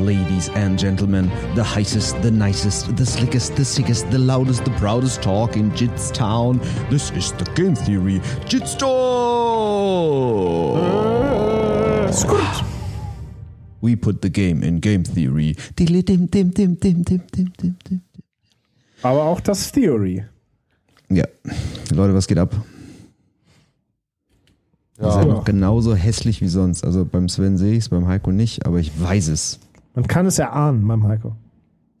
Ladies and gentlemen, the heisest, the nicest, the slickest, the sickest, the loudest, the proudest talk in Jitstown. This is the Game Theory Jitstore. Scoot. We put the game in Game Theory. Aber auch das Theory. Ja, Leute, was geht ab? Ihr seid noch genauso hässlich wie sonst. Also beim Sven sehe ich es, beim Heiko nicht, aber ich weiß es. Man kann es erahnen beim Heiko.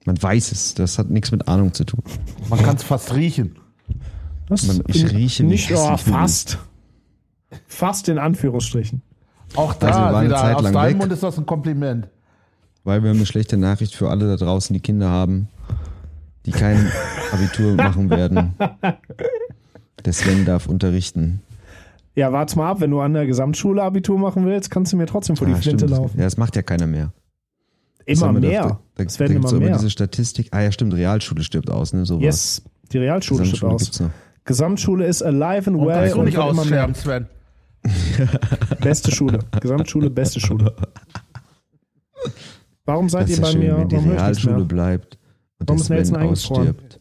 Man weiß es. Das hat nichts mit Ahnung zu tun. Man kann es fast riechen. Das Man- ich rieche, wie nicht oh, fast. Fast in Anführungsstrichen. Auch Also wir da, waren eine wieder, Zeit aus lang deinem weg. Mund ist das ein Kompliment. Weil wir haben eine schlechte Nachricht für alle da draußen, die Kinder haben, die kein Abitur machen werden. Der Sven darf unterrichten. Ja, warte mal ab, wenn du an der Gesamtschule Abitur machen willst, kannst du mir trotzdem vor die Ah, Flinte stimmt. laufen. Ja, das macht ja keiner mehr. Das Immer mehr. doch- Da, es da werden gibt es immer mehr. diese Statistik. Ah ja, stimmt, Realschule stirbt aus, ne? So yes, die Realschule Gesamtschule aus. Gesamtschule ist alive and Und well kannst du und nicht wird immer mehr. aussterben, Sven. Beste Schule. Gesamtschule, beste Schule. Warum seid Das ist ihr ja bei schön, mir? wenn die Warum Realschule bleibt und Warum der ist Nelson Sven ausstirbt.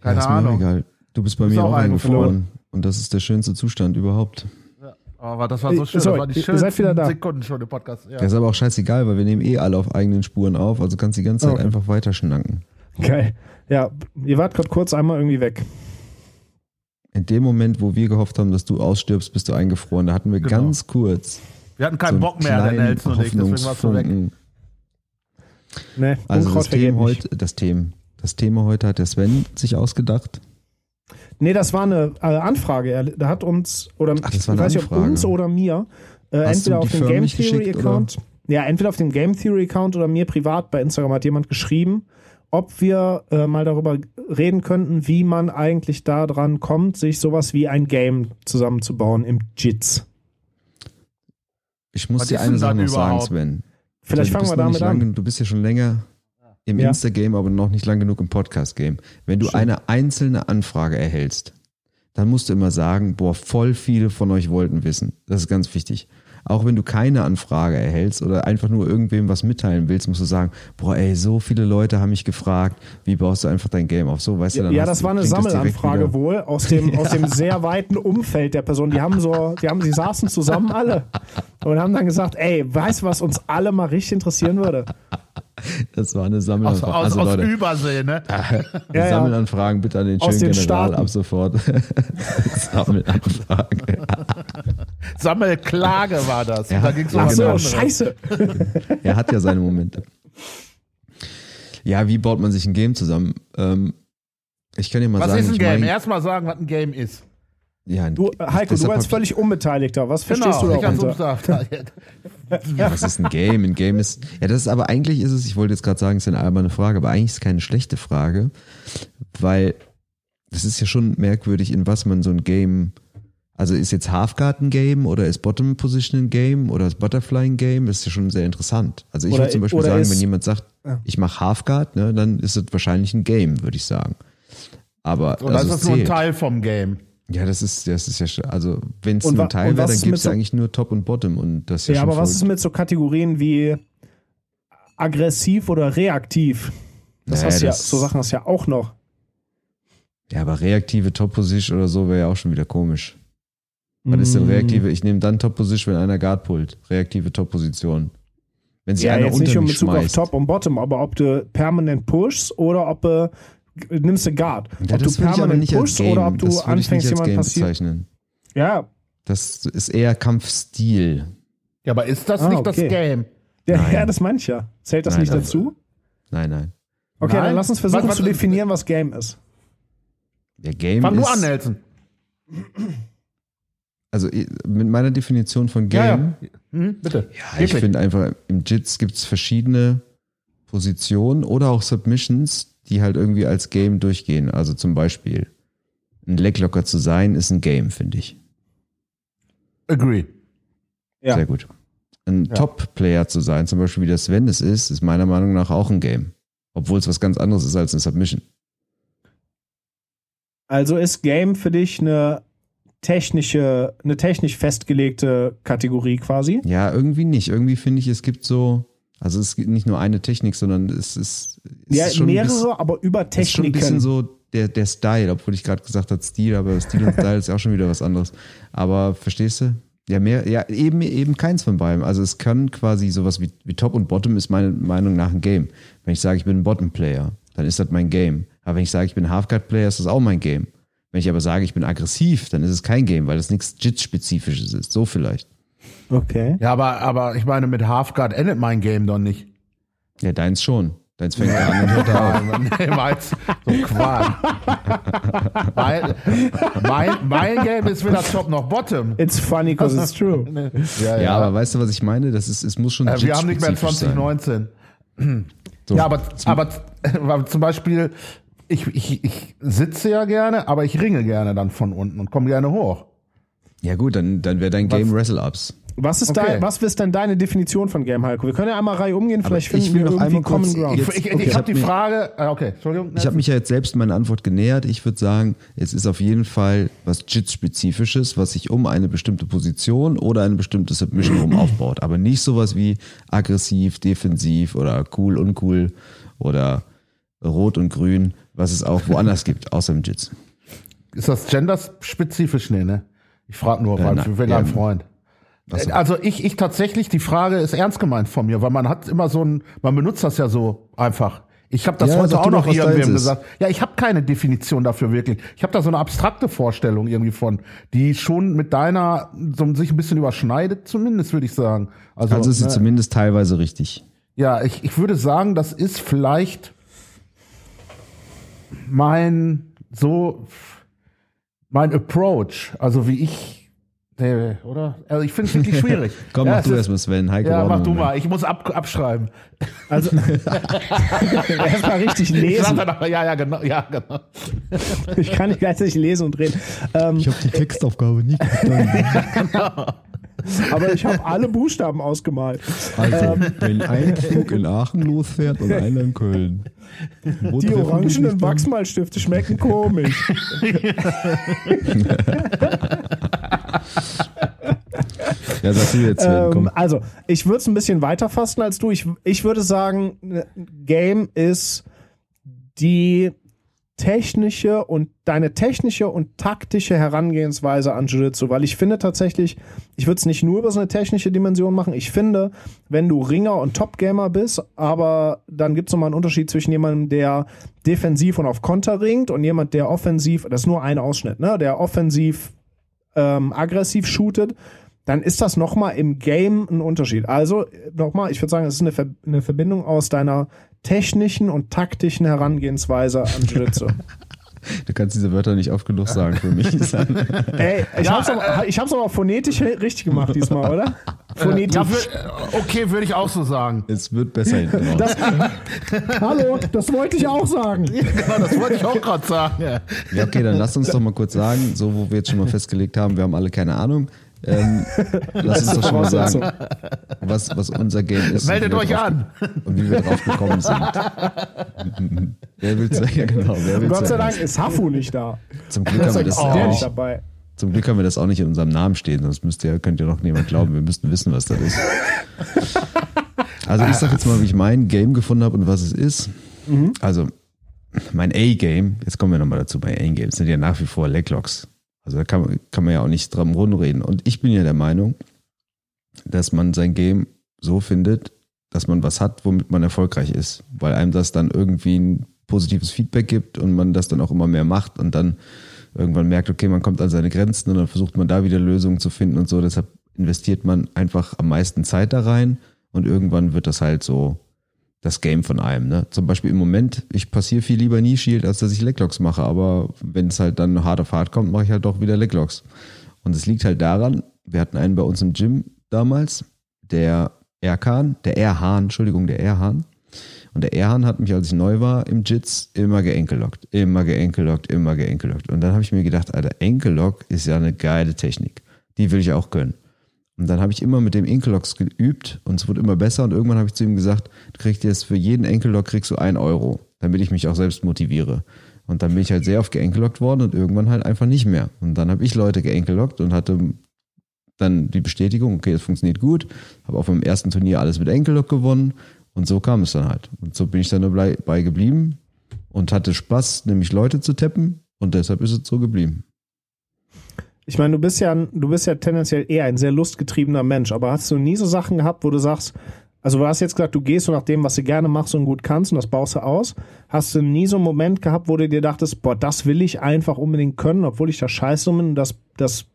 Keine ja, ist mir auch Ahnung. egal. Du bist bei Bist mir auch eingefroren. Und das ist der schönste Zustand überhaupt. Aber das war so schön. sorry, das war die ihr schönsten seid wieder da. Sekunden schon im Podcast. Ja. Das ist aber auch scheißegal, weil wir nehmen eh alle auf eigenen Spuren auf. Also kannst die ganze Zeit Okay. einfach weiter schnacken. Geil. Ja, ihr wart gerade kurz einmal irgendwie weg. In dem Moment, wo wir gehofft haben, dass du ausstirbst, bist du eingefroren. Da hatten wir Genau. ganz kurz Wir hatten so keinen einen Bock mehr, der Nelson und ich, deswegen warst du weg. Hoffnungsfunken. Ne, Also das Thema, heute, das, Thema, das Thema heute hat der Sven sich ausgedacht. Nee, das war eine äh, Anfrage. Er, da hat uns, oder Ach, das war ich eine weiß nicht, ob uns oder mir, äh, entweder auf dem Game Theory geschickt, Account, ja, entweder auf dem Game Theory Account oder mir privat bei Instagram hat jemand geschrieben, ob wir äh, mal darüber reden könnten, wie man eigentlich da dran kommt, sich sowas wie ein Game zusammenzubauen im JITS. Ich muss Was dir eine Sache noch sagen? Sven. Vielleicht fangen wir damit lang, an. Du bist ja schon länger im Ja. Insta-Game, aber noch nicht lang genug im Podcast-Game. Wenn du Stimmt. eine einzelne Anfrage erhältst, dann musst du immer sagen, boah, voll viele von euch wollten wissen. Das ist ganz wichtig. Auch wenn du keine Anfrage erhältst oder einfach nur irgendwem was mitteilen willst, musst du sagen, boah, ey, so viele Leute haben mich gefragt, wie baust du einfach dein Game auf? So, weißt du, dann Ja, das war eine Sammelanfrage wohl aus dem, aus dem sehr weiten Umfeld der Person. Die haben so, die haben, sie saßen zusammen alle und haben dann gesagt, ey, weißt du, was uns alle mal richtig interessieren würde? Das war eine Aus, Sammelanfrage. aus, also aus Leute, Übersee, ne? Ja, ja. Sammelanfragen bitte an den Aus schönen den General Staaten. ab sofort. Sammelanfrage. Sammelklage war das. Ja. Da ging es um Ach was so, anderes. scheiße. Er hat ja seine Momente. Ja, wie baut man sich ein Game zusammen? Ähm, ich kann dir mal Was sagen, ist ein ich Game? mein- Erstmal sagen, was ein Game ist. ja, Du, Heiko, du als völlig Unbeteiligter, was verstehst genau, du darunter? Was ist ein Game? Ein Game ist, ja, das ist aber eigentlich ist es, ich wollte jetzt gerade sagen, es ist eine alberne Frage, aber eigentlich ist es keine schlechte Frage, weil das ist ja schon merkwürdig, in was man so ein Game, also ist jetzt Halfguard ein Game oder ist Bottom Position ein Game oder ist Butterfly ein Game? Das ist ja schon sehr interessant. Also ich würde zum Beispiel sagen, ist- wenn jemand sagt, Ja. ich mache Halfguard, ne, dann ist es wahrscheinlich ein Game, würde ich sagen. Aber Oder also ist es das nur ein. Teil vom Game? Ja, das ist, das ist ja, schon- also wenn es nur Teil wäre, was dann ist gibt es so- eigentlich nur Top und Bottom und das ist ja, Ja, aber was verrückt. ist mit so Kategorien wie aggressiv oder reaktiv? Das Naja, hast ja, so Sachen hast du ja auch noch. Ja, aber reaktive Top-Position oder so wäre ja auch schon wieder komisch. Was ist Mm. denn reaktive? Ich nehme dann Top-Position, wenn einer Guard pullt. Reaktive Top-Position. Wenn sie Ja, einer jetzt unter nicht in Bezug auf schmeißt. Top und Bottom, aber ob du permanent pushst oder ob du nimmst du Guard. Ja, ob du permanent nicht pushst Game, oder ob du anfängst, nicht als jemand Game passiert. bezeichnen. Ja, Das ist eher Kampfstil. Ja, aber ist das Ah, nicht okay. das Game? ja, Nein. ja das meine ich ja. Zählt das Nein, nicht das- dazu? Nein, nein. Okay, Nein. dann lass uns versuchen Was- was- zu definieren, was Game ist. Der Game Fang ist, du an, Nelson. also mit meiner Definition von Ja, Game, ja. Hm, bitte. Ja, ich finde einfach, im Jits gibt es verschiedene Positionen oder auch Submissions, die halt irgendwie als Game durchgehen. Also zum Beispiel, ein Leglocker zu sein, ist ein Game, finde ich. Agree. Ja. Sehr gut. Ein Top-Player zu sein, zum Beispiel wie der Sven es ist, ist meiner Meinung nach auch ein Game. Obwohl es was ganz anderes ist als eine Submission. Also ist Game für dich eine technische, eine technisch festgelegte Kategorie quasi. Ja, irgendwie nicht. Irgendwie finde ich, es gibt so, also es gibt nicht nur eine Technik, sondern es ist, es Ja, ist mehrere, bisschen, aber über es ist schon ein bisschen Techniken. so der, der Style, obwohl ich gerade gesagt habe Stil, aber Stil und Style ist ja auch schon wieder was anderes. Aber verstehst du? Ja, mehr, ja, eben, eben keins von beiden. Also es kann quasi sowas wie, wie Top und Bottom ist meiner Meinung nach ein Game. Wenn ich sage, ich bin ein Bottom-Player, dann ist das mein Game. Aber wenn ich sage, ich bin ein Halfguard-Player, ist das auch mein Game. Wenn ich aber sage, ich bin aggressiv, dann ist es kein Game, weil das nichts Jits-Spezifisches ist. So vielleicht. Okay. Ja, aber, aber ich meine, mit Halfguard endet mein Game doch nicht. Ja, deins schon. Deins fängt an und hört da auf. nee, meins, so Quark. mein, mein, mein Game ist weder Top noch Bottom. It's funny because it's true. Ja, Ja, aber weißt du, was ich meine? Das ist, es muss schon Äh, wir haben nicht mehr Jits-spezifisch sein. 2019. So. Ja, aber, aber, aber zum Beispiel, ich, ich, ich sitze ja gerne, aber ich ringe gerne dann von unten und komme gerne hoch. Ja gut, dann, dann wäre dein Game Wrestle-Ups. Was ist, Okay. dein, was ist denn deine Definition von Game, Heiko? Wir können ja einmal Reihe umgehen, vielleicht ich finden will wir noch irgendwie einmal Common Ground. Ich, Jetzt- ich, okay, ich ich habe hab die Frage, ah, okay, Entschuldigung. Ich habe mich ja jetzt selbst meine Antwort genähert. Ich würde sagen, es ist auf jeden Fall was Jits-spezifisches, was sich um eine bestimmte Position oder eine bestimmte Submission rum aufbaut. Aber nicht sowas wie aggressiv, defensiv oder cool, uncool oder rot und grün, was es auch woanders gibt, außer im Jits. Ist das genderspezifisch? Nee, ne? Ich frage nur, weil nein, ich will ja. ein Freund. So. Also ich, ich tatsächlich, die Frage ist ernst gemeint von mir, weil man hat immer so ein, man benutzt das ja so einfach. Ich habe das Ja, heute auch noch irgendwem gesagt. Ja, ich habe keine Definition dafür wirklich. Ich habe da so eine abstrakte Vorstellung irgendwie von, die schon mit deiner so sich ein bisschen überschneidet, zumindest würde ich sagen. Also, Also ist sie ne, zumindest teilweise richtig. ja, ich, ich würde sagen, das ist vielleicht mein so mein Approach, also wie ich, nee, oder? Also ich finde es wirklich schwierig. Komm, ja, mach es du erstmal, Sven. Heiko Ja, mach du mal. Ich muss ab, abschreiben. Also erstmal richtig lesen. dann ja, ja, genau, ja, genau. Ich kann nicht gleichzeitig lesen und reden. Ähm, Ich habe die Textaufgabe nicht verstanden. Aber ich habe alle Buchstaben ausgemalt. Also, wenn ein Flug in Aachen losfährt und einer in Köln. Die orangenen? Wachsmalstifte schmecken komisch. Ja, sag du jetzt, Sven, Ähm, komm. also, ich würde es ein bisschen weiter fassen als du. Ich, ich würde sagen, ne, Game ist die technische und deine technische und taktische Herangehensweise an Jiu-Jitsu, weil ich finde tatsächlich, ich würde es nicht nur über so eine technische Dimension machen. Ich finde, wenn du Ringer und Top-Gamer bist, aber dann gibt es nochmal einen Unterschied zwischen jemandem, der defensiv und auf Konter ringt und jemand, der offensiv, das ist nur ein Ausschnitt, ne, der offensiv ähm, aggressiv shootet, dann ist das nochmal im Game ein Unterschied. Also nochmal, ich würde sagen, es ist eine, Ver eine Verbindung aus deiner technischen und taktischen Herangehensweise an Jiu-Jitsu. Du kannst diese Wörter nicht oft genug sagen für mich. Ey, ich hab's aber, ich hab's aber phonetisch richtig gemacht diesmal, oder? Phonetisch. Ja, okay, würde ich auch so sagen. es wird besser hinten raus. das, hallo, das wollte ich auch sagen. Genau, das wollte ich auch gerade sagen. Ja. Ja, okay, dann lass uns doch mal kurz sagen, so wo wir jetzt schon mal festgelegt haben, wir haben alle keine Ahnung. Ähm, lass uns doch schon mal sagen, was, was unser Game ist. Meldet euch drauf- an. Und wie wir drauf gekommen sind. wer will's sagen? Ja, genau. Wer Gott sei? Dank ist Hafu nicht da. Zum Glück haben wir das der nicht dabei. zum Glück haben wir das auch nicht in unserem Namen stehen, sonst müsst ihr, könnt ihr noch niemand glauben, wir müssten wissen, was das ist. Also ich sag jetzt mal, wie ich mein Game gefunden habe und was es ist. Also mein A-Game, jetzt kommen wir nochmal dazu, bei A-Games sind ja nach wie vor Leglocks. Also da kann, man- kann man ja auch nicht dran rumreden. Und ich bin ja der Meinung, dass man sein Game so findet, dass man was hat, womit man erfolgreich ist. Weil einem das dann irgendwie ein positives Feedback gibt und man das dann auch immer mehr macht und dann irgendwann merkt, okay, man kommt an seine Grenzen und dann versucht man da wieder Lösungen zu finden und so. Deshalb investiert man einfach am meisten Zeit da rein und irgendwann wird das halt so das Game von einem. Ne? Zum Beispiel im Moment, ich passiere viel lieber Knee Shield, als dass ich Leglocks mache, aber wenn es halt dann hart auf hart kommt, mache ich halt doch wieder Leglocks. Und es liegt halt daran, wir hatten einen bei uns im Gym damals, der Erkan, der Erhan, Entschuldigung, der Erhan. Und der Erhan hat mich, als ich neu war, im Jits immer geenkelockt. Immer geenkelockt, immer geenkelockt. Und dann habe ich mir gedacht, Alter, Enkellock ist ja eine geile Technik. Die will ich auch können. Und dann habe ich immer mit dem Enkellocks geübt und es wurde immer besser und irgendwann habe ich zu ihm gesagt, du kriegst jetzt für jeden Enkellock kriegst du ein Euro, damit ich mich auch selbst motiviere. Und dann bin ich halt sehr oft geenkelockt worden und irgendwann halt einfach nicht mehr. Und dann habe ich Leute geenkelockt und hatte dann die Bestätigung, okay, es funktioniert gut. Habe auf meinem ersten Turnier alles mit Enkellock gewonnen und so kam es dann halt. Und so bin ich dann dabei geblieben und hatte Spaß, nämlich Leute zu tappen und deshalb ist es so geblieben. Ich meine, du bist ja, du bist ja tendenziell eher ein sehr lustgetriebener Mensch, aber hast du nie so Sachen gehabt, wo du sagst, also du hast jetzt gesagt, du gehst so nach dem, was du gerne machst und gut kannst und das baust du aus. Hast du nie so einen Moment gehabt, wo du dir dachtest, boah, das will ich einfach unbedingt können, obwohl ich da scheiße bin, das, das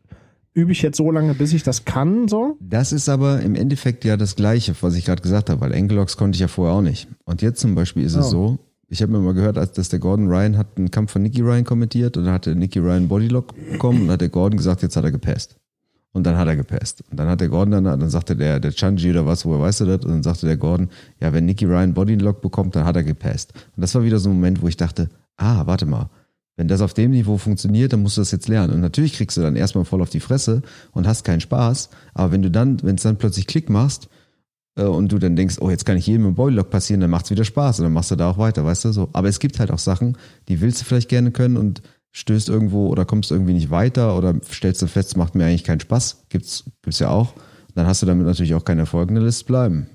übe ich jetzt so lange, bis ich das kann, so? Das ist aber im Endeffekt ja das Gleiche, was ich gerade gesagt habe, weil Enkelocks konnte ich ja vorher auch nicht. Und jetzt zum Beispiel ist oh. es so, ich habe mir mal gehört, dass der Gordon Ryan hat einen Kampf von Nicky Ryan kommentiert und dann hat der Nicky Ryan Bodylock bekommen und hat der Gordon gesagt, jetzt hat er gepasst. Und dann hat er gepasst. Und dann hat der Gordon dann, dann sagte der, der Chanji oder was, woher weißt du das? Und dann sagte der Gordon, ja, wenn Nicky Ryan Bodylock bekommt, dann hat er gepasst. Und das war wieder so ein Moment, wo ich dachte, ah, warte mal. Wenn das auf dem Niveau funktioniert, dann musst du das jetzt lernen. Und natürlich kriegst du dann erstmal voll auf die Fresse und hast keinen Spaß. Aber wenn du dann, wenn es dann plötzlich Klick machst, und du dann denkst, oh, jetzt kann ich jedem im Bodylock passieren, dann macht's wieder Spaß und dann machst du da auch weiter, weißt du so. Aber es gibt halt auch Sachen, die willst du vielleicht gerne können und stößt irgendwo oder kommst irgendwie nicht weiter oder stellst du fest, es macht mir eigentlich keinen Spaß. Gibt's, gibt's ja auch. Dann hast du damit natürlich auch keinen Erfolg in der Liste bleiben.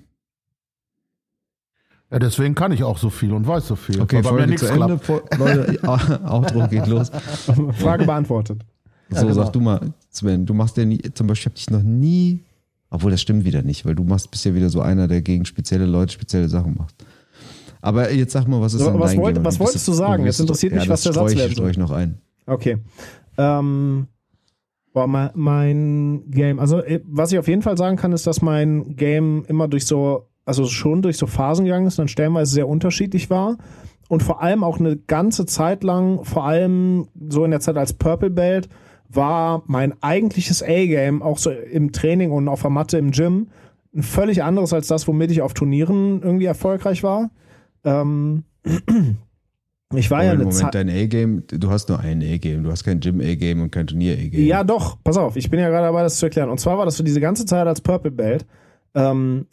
Ja, deswegen kann ich auch so viel und weiß so viel. Okay, Folge mir zu Ende. Leute, Outro geht los. Frage beantwortet. So, ja, genau. sag du mal, Sven, du machst ja nie, zum Beispiel, ich habe dich noch nie obwohl, das stimmt wieder nicht, weil du machst bist ja wieder so einer, der gegen spezielle Leute spezielle Sachen macht. Aber jetzt sag mal, was ist denn was dein wollt? Was wolltest du sagen? Jetzt interessiert mich, ja, was der Satz soll. ich noch ein. Okay. Ähm, boah, mein, Game, also äh, was ich auf jeden Fall sagen kann, ist, dass mein Game immer durch so, also schon durch so Phasen gegangen ist und dann stellenweise sehr unterschiedlich war und vor allem auch eine ganze Zeit lang, vor allem so in der Zeit als Purple Belt, war mein eigentliches A-Game, auch so im Training und auf der Matte im Gym, ein völlig anderes als das, womit ich auf Turnieren irgendwie erfolgreich war. Ähm, ich war Aber ja eine Moment, dein A-Game, du hast nur ein A-Game, du hast kein Gym-A-Game und kein Turnier-A-Game. Ja, doch, pass auf, ich bin ja gerade dabei, das zu erklären. Und zwar war das für diese ganze Zeit als Purple Belt, ähm,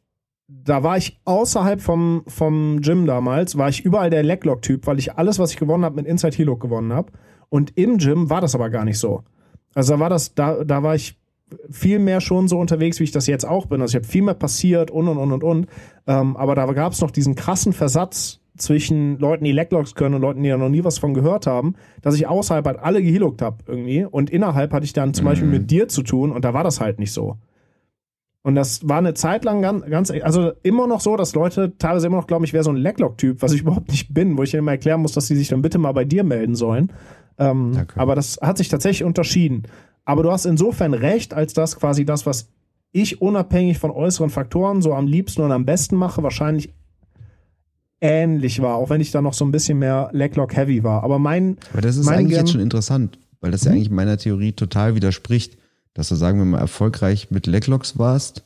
da war ich außerhalb vom, vom Gym damals, war ich überall der Leglock-Typ, weil ich alles, was ich gewonnen habe, mit Inside Helo gewonnen habe. Und im Gym war das aber gar nicht so. Also da war das, da, da war ich viel mehr schon so unterwegs, wie ich das jetzt auch bin. Also ich habe viel mehr passiert und und und und und. Ähm, aber da gab es noch diesen krassen Versatz zwischen Leuten, die Leglocks können und Leuten, die da noch nie was von gehört haben, dass ich außerhalb halt alle gehealuckt habe irgendwie. Und innerhalb hatte ich dann zum mhm. Beispiel mit dir zu tun und da war das halt nicht so. Und das war eine Zeit lang ganz, ganz, also immer noch so, dass Leute teilweise immer noch glauben, ich wäre so ein Leglock-Typ, was ich überhaupt nicht bin, wo ich ihnen immer erklären muss, dass sie sich dann bitte mal bei dir melden sollen. Ähm, aber das hat sich tatsächlich unterschieden. Aber du hast insofern recht, als dass quasi das, was ich unabhängig von äußeren Faktoren so am liebsten und am besten mache, wahrscheinlich ähnlich war, auch wenn ich da noch so ein bisschen mehr Leglock-heavy war. Aber mein. Aber das ist eigentlich jetzt schon interessant, weil das ja hm? eigentlich meiner Theorie total widerspricht, dass du, sagen wir mal, erfolgreich mit Leglocks warst,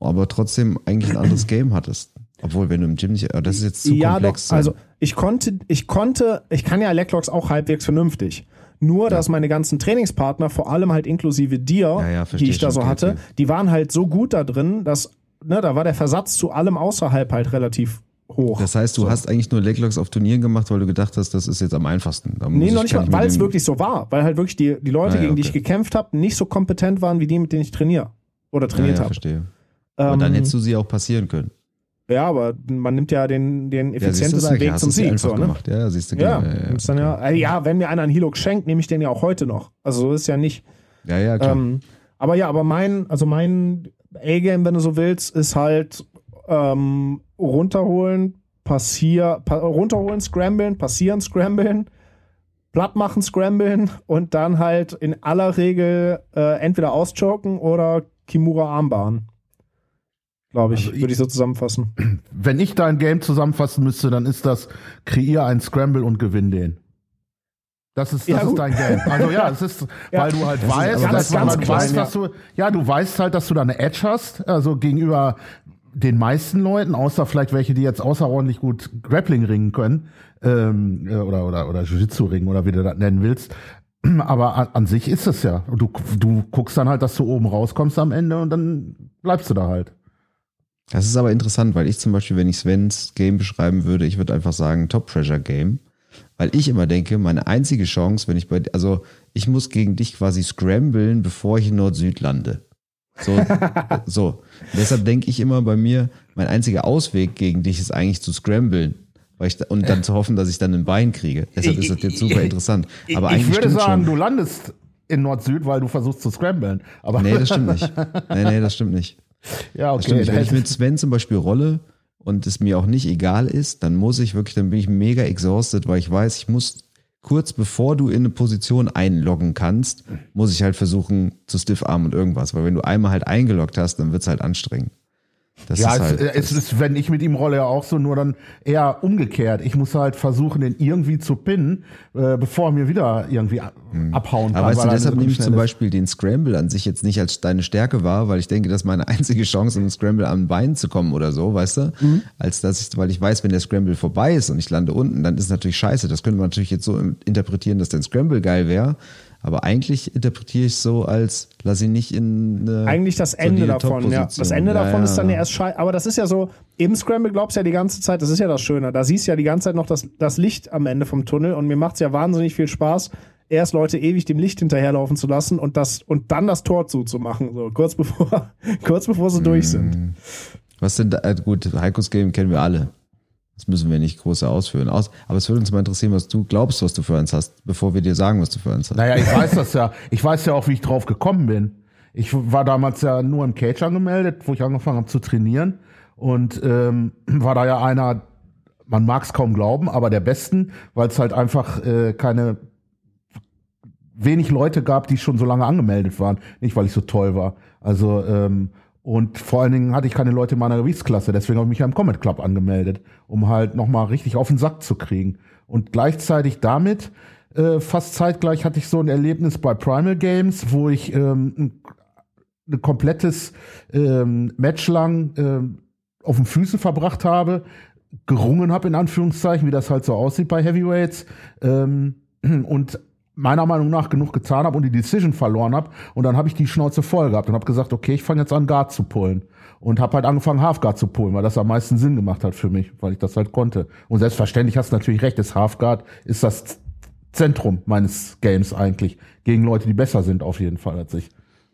aber trotzdem eigentlich ein anderes Game hattest. Obwohl, wenn du im Gym nicht, das ist jetzt zu ja, komplex. Doch, also ich konnte, ich konnte, ich kann ja Leglocks auch halbwegs vernünftig. Nur, ja. dass meine ganzen Trainingspartner, vor allem halt inklusive dir, ja, ja, die ich da so hatte, okay. die waren halt so gut da drin, dass, ne, da war der Versatz zu allem außerhalb halt relativ hoch. Das heißt, du so. hast eigentlich nur Leglocks auf Turnieren gemacht, weil du gedacht hast, das ist jetzt am einfachsten. Da nee, noch nicht mal, weil es wirklich so war. Weil halt wirklich die, die Leute, ah, gegen okay. die ich gekämpft habe, nicht so kompetent waren wie die, mit denen ich trainiere. Oder trainiert ja, habe. verstehe. Ähm, Aber dann hättest du sie auch passieren können. Ja, aber man nimmt ja den, den effizientesten ja, Weg zum Sieg. So, ne? Ja, siehst du, ja, ja, ja, dann ja, äh, ja, wenn mir einer einen Hilux schenkt, nehme ich den ja auch heute noch. Also so ist ja nicht. Ja, ja, klar. Ähm, aber ja, aber mein, also mein A-Game, wenn du so willst, ist halt ähm, runterholen, passier, pa runterholen, scramblen, passieren, scramblen, platt machen, scramblen und dann halt in aller Regel äh, entweder auschoken oder Kimura Armbahn glaube ich, also würde ich so zusammenfassen. Wenn ich da ein Game zusammenfassen müsste, dann ist das, kreier einen Scramble und gewinn den. Das ist, das ja, ist dein Game. Also ja, es ist, ja, weil du halt das weißt, dass, ganz, ganz weißt, dass du, ja, du weißt halt, dass du da eine Edge hast, also gegenüber den meisten Leuten, außer vielleicht welche, die jetzt außerordentlich gut Grappling ringen können, ähm, äh, oder, oder, oder Jiu-Jitsu ringen oder wie du das nennen willst. Aber an, an sich ist es ja. Du, du guckst dann halt, dass du oben rauskommst am Ende und dann bleibst du da halt. Das ist aber interessant, weil ich zum Beispiel, wenn ich Svens Game beschreiben würde, ich würde einfach sagen Top Treasure Game. Weil ich immer denke, meine einzige Chance, wenn ich bei, also ich muss gegen dich quasi scramblen, bevor ich in Nord-Süd lande. So, so. deshalb denke ich immer bei mir, mein einziger Ausweg gegen dich ist eigentlich zu scramblen. Ich, und dann zu hoffen, dass ich dann ein Bein kriege. Deshalb ist das jetzt super interessant. Aber ich, ich würde sagen, schon. du landest in Nord-Süd, weil du versuchst zu scramblen. Aber nee, das stimmt nicht. Nee, nee, das stimmt nicht. Ja, okay. Stimmt. Wenn ich mit Sven zum Beispiel rolle und es mir auch nicht egal ist, dann muss ich wirklich, dann bin ich mega exhausted, weil ich weiß, ich muss kurz bevor du in eine Position einloggen kannst, muss ich halt versuchen zu stiffarmen und irgendwas. Weil wenn du einmal halt eingeloggt hast, dann wird's halt anstrengend. Das ja, ist es, halt, es ist, wenn ich mit ihm rolle, ja auch so, nur dann eher umgekehrt. Ich muss halt versuchen, den irgendwie zu pinnen, äh, bevor er mir wieder irgendwie abhauen kann. Aber weißt du, deshalb nehme ich zum. Beispiel den Scramble an sich jetzt nicht als deine Stärke war, weil ich denke, das ist meine einzige Chance, um Scramble am Bein zu kommen oder so, weißt du? Mhm. Als dass ich, weil ich weiß, wenn der Scramble vorbei ist und ich lande unten, dann ist es natürlich scheiße. Das könnte man natürlich jetzt so interpretieren, dass der Scramble geil wäre. Aber eigentlich interpretiere ich es so, als lass ihn nicht in eine Eigentlich das Ende davon, ja. Das Ende Ja, davon ja. ist dann ja erst scheiße. Aber das ist ja so, im Scramble glaubst du ja die ganze Zeit, das ist ja das Schöne. Da siehst du ja die ganze Zeit noch das, das Licht am Ende vom Tunnel und mir macht es ja wahnsinnig viel Spaß, erst Leute ewig dem Licht hinterherlaufen zu lassen und das und dann das Tor zuzumachen, so kurz bevor, kurz bevor sie durch sind. Was denn da, äh, gut, Heikos Game kennen wir alle. Das müssen wir nicht groß ausführen. Aus, aber es würde uns mal interessieren, was du glaubst, was du für eins hast, bevor wir dir sagen, was du für eins hast. Naja, ich weiß das ja. Ich weiß ja auch, wie ich drauf gekommen bin. Ich war damals ja nur im Cage angemeldet, wo ich angefangen habe zu trainieren. Und ähm, war da ja einer, man mag es kaum glauben, aber der Besten, weil es halt einfach äh, keine wenig Leute gab, die schon so lange angemeldet waren. Nicht, weil ich so toll war. Also, ähm, und vor allen Dingen hatte ich keine Leute in meiner Gewichtsklasse, deswegen habe ich mich ja im Comet Club angemeldet, um halt nochmal richtig auf den Sack zu kriegen. Und gleichzeitig damit, äh, fast zeitgleich hatte ich so ein Erlebnis bei Primal Games, wo ich ähm, ein, ein komplettes ähm, Match lang ähm, auf den Füßen verbracht habe, gerungen habe, in Anführungszeichen, wie das halt so aussieht bei Heavyweights. Ähm, und meiner Meinung nach genug getan habe und die Decision verloren habe. Und dann habe ich die Schnauze voll gehabt und habe gesagt, okay, ich fange jetzt an, Guard zu pullen. Und habe halt angefangen, Halfguard zu pullen, weil das am meisten Sinn gemacht hat für mich, weil ich das halt konnte. Und selbstverständlich hast du natürlich recht, das Halfguard ist das Zentrum meines Games eigentlich. Gegen Leute, die besser sind auf jeden Fall als ich.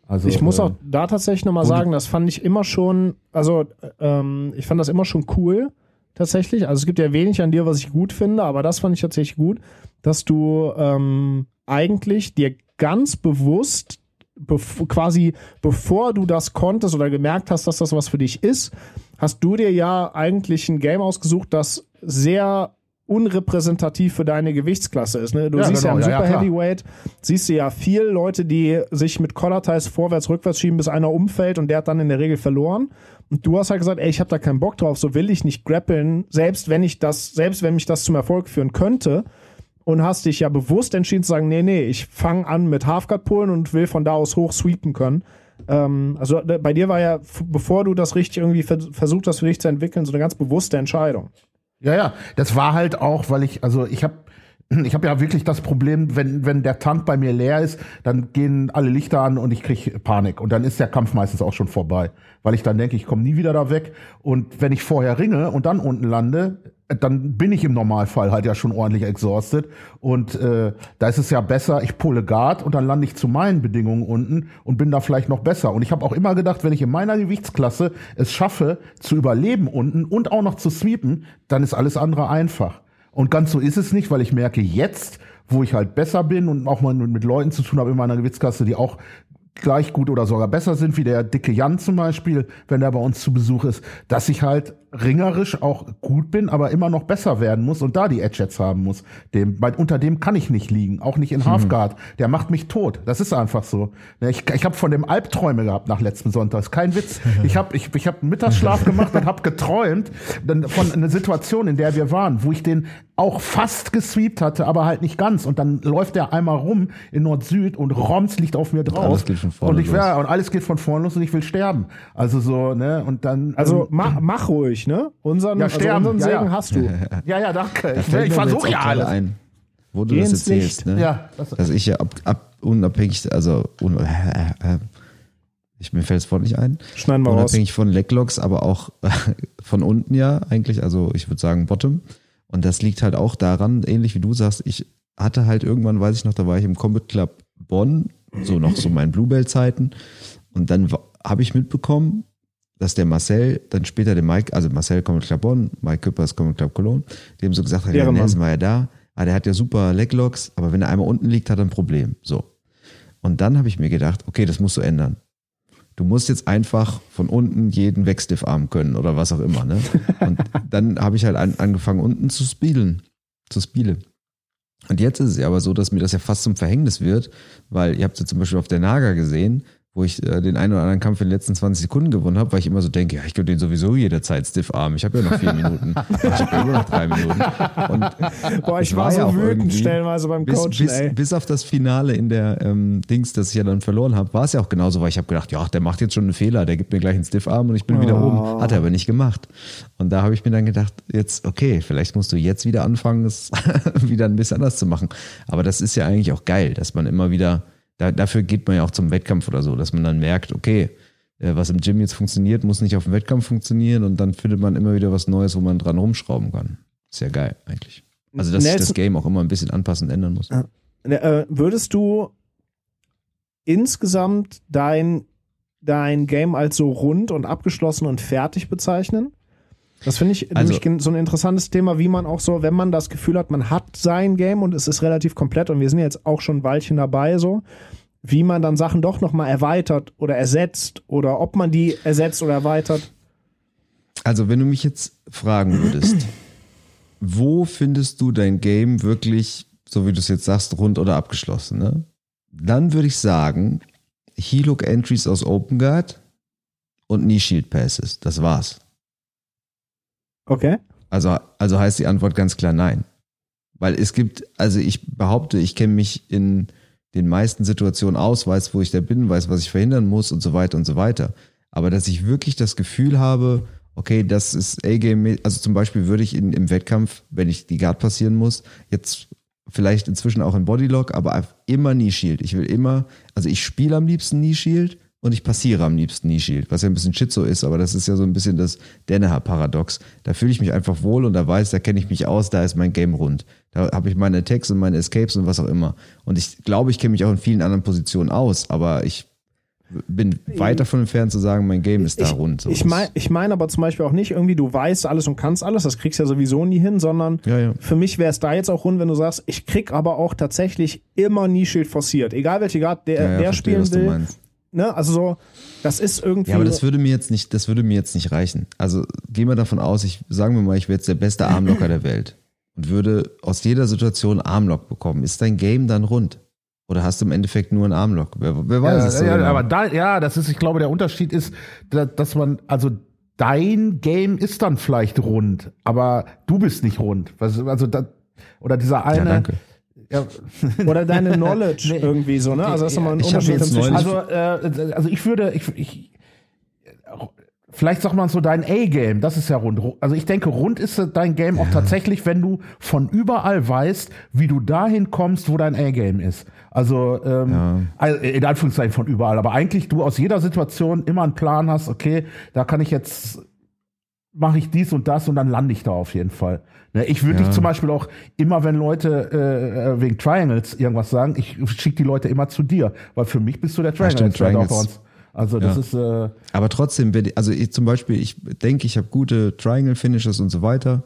Also, Ich muss äh, auch da tatsächlich nochmal sagen, das fand ich immer schon, also ähm, ich fand das immer schon cool, tatsächlich. Also es gibt ja wenig an dir, was ich gut finde, aber das fand ich tatsächlich gut, dass du ähm, eigentlich dir ganz bewusst bev quasi bevor du das konntest oder gemerkt hast, dass das was für dich ist, hast du dir ja eigentlich ein Game ausgesucht, das sehr unrepräsentativ für deine Gewichtsklasse ist. Ne? Du Ja, siehst genau, ja im ja, ja, Super klar. Heavyweight, siehst du ja viel Leute, die sich mit Collar-Ties vorwärts, rückwärts schieben, bis einer umfällt und der hat dann in der Regel verloren. Und du hast halt gesagt, ey, ich habe da keinen Bock drauf, so will ich nicht grappeln, selbst wenn ich das, selbst wenn mich das zum Erfolg führen könnte. Und hast dich ja bewusst entschieden zu sagen, nee, nee, ich fange an mit Halfguard pullen und will von da aus hoch sweepen können. Ähm, also äh, bei dir war ja, bevor du das richtig irgendwie vers versucht hast, für dich zu entwickeln, so eine ganz bewusste Entscheidung. Ja, ja, das war halt auch, weil ich, also ich habe ich habe ja wirklich das Problem, wenn, wenn der Tank bei mir leer ist, dann gehen alle Lichter an und ich krieg Panik. Und dann ist der Kampf meistens auch schon vorbei. Weil ich dann denke, ich komme nie wieder da weg. Und wenn ich vorher ringe und dann unten lande, dann bin ich im Normalfall halt ja schon ordentlich exhausted. Und äh, da ist es ja besser, ich pulle Guard und dann lande ich zu meinen Bedingungen unten und bin da vielleicht noch besser. Und ich habe auch immer gedacht, wenn ich in meiner Gewichtsklasse es schaffe, zu überleben unten und auch noch zu sweepen, dann ist alles andere einfach. Und ganz so ist es nicht, weil ich merke jetzt, wo ich halt besser bin und auch mal mit Leuten zu tun habe in meiner Gewichtsklasse, die auch gleich gut oder sogar besser sind, wie der dicke Jan zum Beispiel, wenn der bei uns zu Besuch ist, dass ich halt ringerisch auch gut bin, aber immer noch besser werden muss und da die Edgets haben muss. Dem, weil unter dem kann ich nicht liegen, auch nicht in Halfguard. Der macht mich tot. Das ist einfach so. Ne, Ich, ich habe von dem Albträume gehabt nach letzten Sonntag. Ist kein Witz. Ich habe ich, ich hab einen Mittagsschlaf gemacht und habe geträumt von einer Situation, in der wir waren, wo ich den auch fast gesweept hatte, aber halt nicht ganz. Und dann läuft der einmal rum in Nord-Süd und Roms liegt auf mir drauf. alles geht von vorne und ich los. ja, und alles geht von vorne los und ich will sterben. Also so, ne, und dann. Also ähm, mach, mach ruhig, ne? Unseren, Ja, also unseren ja, Segen ja. hast du. ja, ja, danke. Da Ich, versuche ja alles. Ein, wo du Geh das erzählst, Licht. ne? Ja, das, dass ich ja ab, ab unabhängig, also un, äh, äh, ich, mir fällt das Wort nicht ein, Schneiden wir raus. unabhängig von Leglocks, aber auch von unten ja eigentlich, also ich würde sagen Bottom. Und das liegt halt auch daran, ähnlich wie du sagst, ich hatte halt irgendwann, weiß ich noch, da war ich im Combat Club Bonn, so noch so meinen Bluebell-Zeiten. Und dann habe ich mitbekommen, dass der Marcel dann später den Mike, also Marcel Combat Club Bonn, Mike Küppers Combat Club Cologne, dem so gesagt hat, ja, Nelson war ja da, ah, der hat ja super Leglocks, aber wenn er einmal unten liegt, hat er ein Problem. So. Und dann habe ich mir gedacht, okay, das musst du ändern. Du musst jetzt einfach von unten jeden Wegstiff-Arm können oder was auch immer. Ne? Und dann habe ich halt an, angefangen, unten zu spielen. Zu spielen. Und jetzt ist es ja aber so, dass mir das ja fast zum Verhängnis wird, weil ihr habt ja zum Beispiel auf der Naga gesehen, wo ich äh, den einen oder anderen Kampf in den letzten 20 Sekunden gewonnen habe, weil ich immer so denke, ja, ich könnte den sowieso jederzeit stiff armen. Ich habe ja noch vier Minuten. ich habe ja immer noch drei Minuten. Und Boah, ich war, war so ja wütend stellenweise beim bis, Coachen, bis, bis, auf das Finale in der ähm, Dings, das ich ja dann verloren habe, war es ja auch genauso, weil ich habe gedacht, ja, der macht jetzt schon einen Fehler, der gibt mir gleich einen stiff arm und ich bin oh. wieder oben. Hat er aber nicht gemacht. Und da habe ich mir dann gedacht, jetzt, okay, vielleicht musst du jetzt wieder anfangen, es wieder ein bisschen anders zu machen. Aber das ist ja eigentlich auch geil, dass man immer wieder da, dafür geht man ja auch zum Wettkampf oder so, dass man dann merkt, okay, äh, was im Gym jetzt funktioniert, muss nicht auf dem Wettkampf funktionieren und dann findet man immer wieder was Neues, wo man dran rumschrauben kann. Ist ja geil eigentlich. Also dass sich das Game auch immer ein bisschen anpassen, ändern muss. Äh, würdest du insgesamt dein, dein Game als so rund und abgeschlossen und fertig bezeichnen? Das finde ich also, nämlich so ein interessantes Thema, wie man auch so, wenn man das Gefühl hat, man hat sein Game und es ist relativ komplett und wir sind jetzt auch schon ein Weilchen dabei, so, wie man dann Sachen doch nochmal erweitert oder ersetzt oder ob man die ersetzt oder erweitert. Also, wenn du mich jetzt fragen würdest, wo findest du dein Game wirklich, so wie du es jetzt sagst, rund oder abgeschlossen, ne? Dann würde ich sagen, Helook Entries aus OpenGuard und Knee Shield Passes. Das war's. Okay. Also, also heißt die Antwort ganz klar nein. Weil es gibt, also ich behaupte, ich kenne mich in den meisten Situationen aus, weiß, wo ich da bin, weiß, was ich verhindern muss und so weiter und so weiter. Aber dass ich wirklich das Gefühl habe, okay, das ist A-Game, also zum Beispiel würde ich in, im Wettkampf, wenn ich die Guard passieren muss, jetzt vielleicht inzwischen auch in Bodylock, aber immer Knee Shield. Ich will immer, also ich spiele am liebsten Knee Shield und ich passiere am liebsten Knee Shield, was ja ein bisschen Schizo ist, aber das ist ja so ein bisschen das Danaher-Paradox. Da fühle ich mich einfach wohl und da weiß, da kenne ich mich aus, da ist mein Game rund. Da habe ich meine Attacks und meine Escapes und was auch immer. Und ich glaube, ich kenne mich auch in vielen anderen Positionen aus, aber ich bin weit davon entfernt zu sagen, mein Game ist da ich, rund. Ich meine ich mein aber zum Beispiel auch nicht irgendwie, du weißt alles und kannst alles, das kriegst du ja sowieso nie hin, sondern ja, ja. für mich wäre es da jetzt auch rund, wenn du sagst, ich krieg aber auch tatsächlich immer Shield forciert. Egal welche Grad der, ja, der verstehe, spielen will ne, also so, das ist irgendwie. Ja, aber das würde mir jetzt nicht, das würde mir jetzt nicht reichen. Also gehen wir davon aus, ich sagen wir mal, ich wäre jetzt der beste Armlocker der Welt und würde aus jeder Situation Armlock bekommen. Ist dein Game dann rund? Oder hast du im Endeffekt nur einen Armlock? Wer, wer weiß ja, es? So ja, genau. aber da, ja, das ist, ich glaube, der Unterschied ist, dass man, also dein Game ist dann vielleicht rund, aber du bist nicht rund. Also, da, oder dieser eine. Ja, danke ja. Oder deine Knowledge nee. irgendwie so, ne? Also das ist nochmal ein ich Unterschied. Also, äh, also ich würde, ich, ich Vielleicht sagt man so dein A-Game, das ist ja rund. Also ich denke, rund ist dein Game auch tatsächlich, wenn du von überall weißt, wie du dahin kommst, wo dein A-Game ist. Also ähm, ja. Also in Anführungszeichen von überall, aber eigentlich du aus jeder Situation immer einen Plan hast, okay, da kann ich jetzt mache ich dies und das und dann lande ich da auf jeden Fall. Ne, ich würde ja. dich zum Beispiel auch immer, wenn Leute äh, äh wegen Triangles irgendwas sagen, ich schicke die Leute immer zu dir, weil für mich bist du der Triangles. Triangles. Also das ja. ist. Äh Aber trotzdem, also ich zum Beispiel, ich denke, ich habe gute Triangle Finishes und so weiter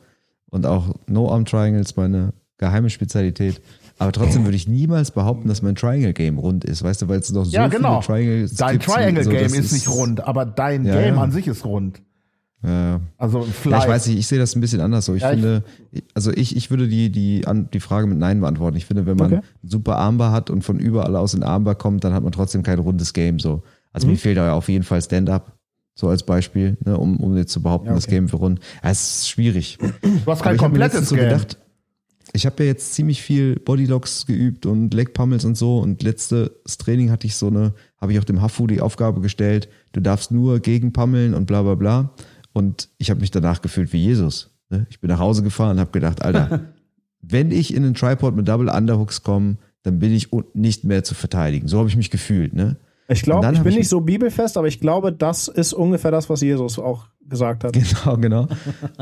und auch No Arm Triangles, meine geheime Spezialität. Aber trotzdem würde ich niemals behaupten, dass mein Triangle Game rund ist, weißt du, weil es noch so ja, genau. viele Triangles Dein Triangle Game so, ist nicht rund, aber dein ja, Game an sich ist rund. Ja. Also vielleicht. Ja, ich weiß nicht, ich sehe das ein bisschen anders so. Ich ja, finde, also ich, ich würde die, die, die Frage mit Nein beantworten. Ich finde, wenn man okay. super Armbar hat und von überall aus in Armbar kommt, dann hat man trotzdem kein rundes Game so. Also mhm. mir fehlt da auf jeden Fall Stand-up. So als Beispiel, ne, um, um jetzt zu behaupten, ja, okay. das Game für rund. Ja, es ist schwierig. Du hast kein komplettes so Game. Gedacht, ich habe ja jetzt ziemlich viel Bodylocks geübt und Leg Pummels und so und letztes Training hatte ich so eine, habe ich auch dem Hafu die Aufgabe gestellt, du darfst nur gegen pummeln und bla bla bla. Und ich habe mich danach gefühlt wie Jesus. Ne? Ich bin nach Hause gefahren und habe gedacht, Alter, wenn ich in einen Tripod mit Double Underhooks komme, dann bin ich nicht mehr zu verteidigen. So habe ich mich gefühlt. Ne? Ich glaube, ich bin ich nicht so bibelfest, aber ich glaube, das ist ungefähr das, was Jesus auch gesagt hat. Genau, genau.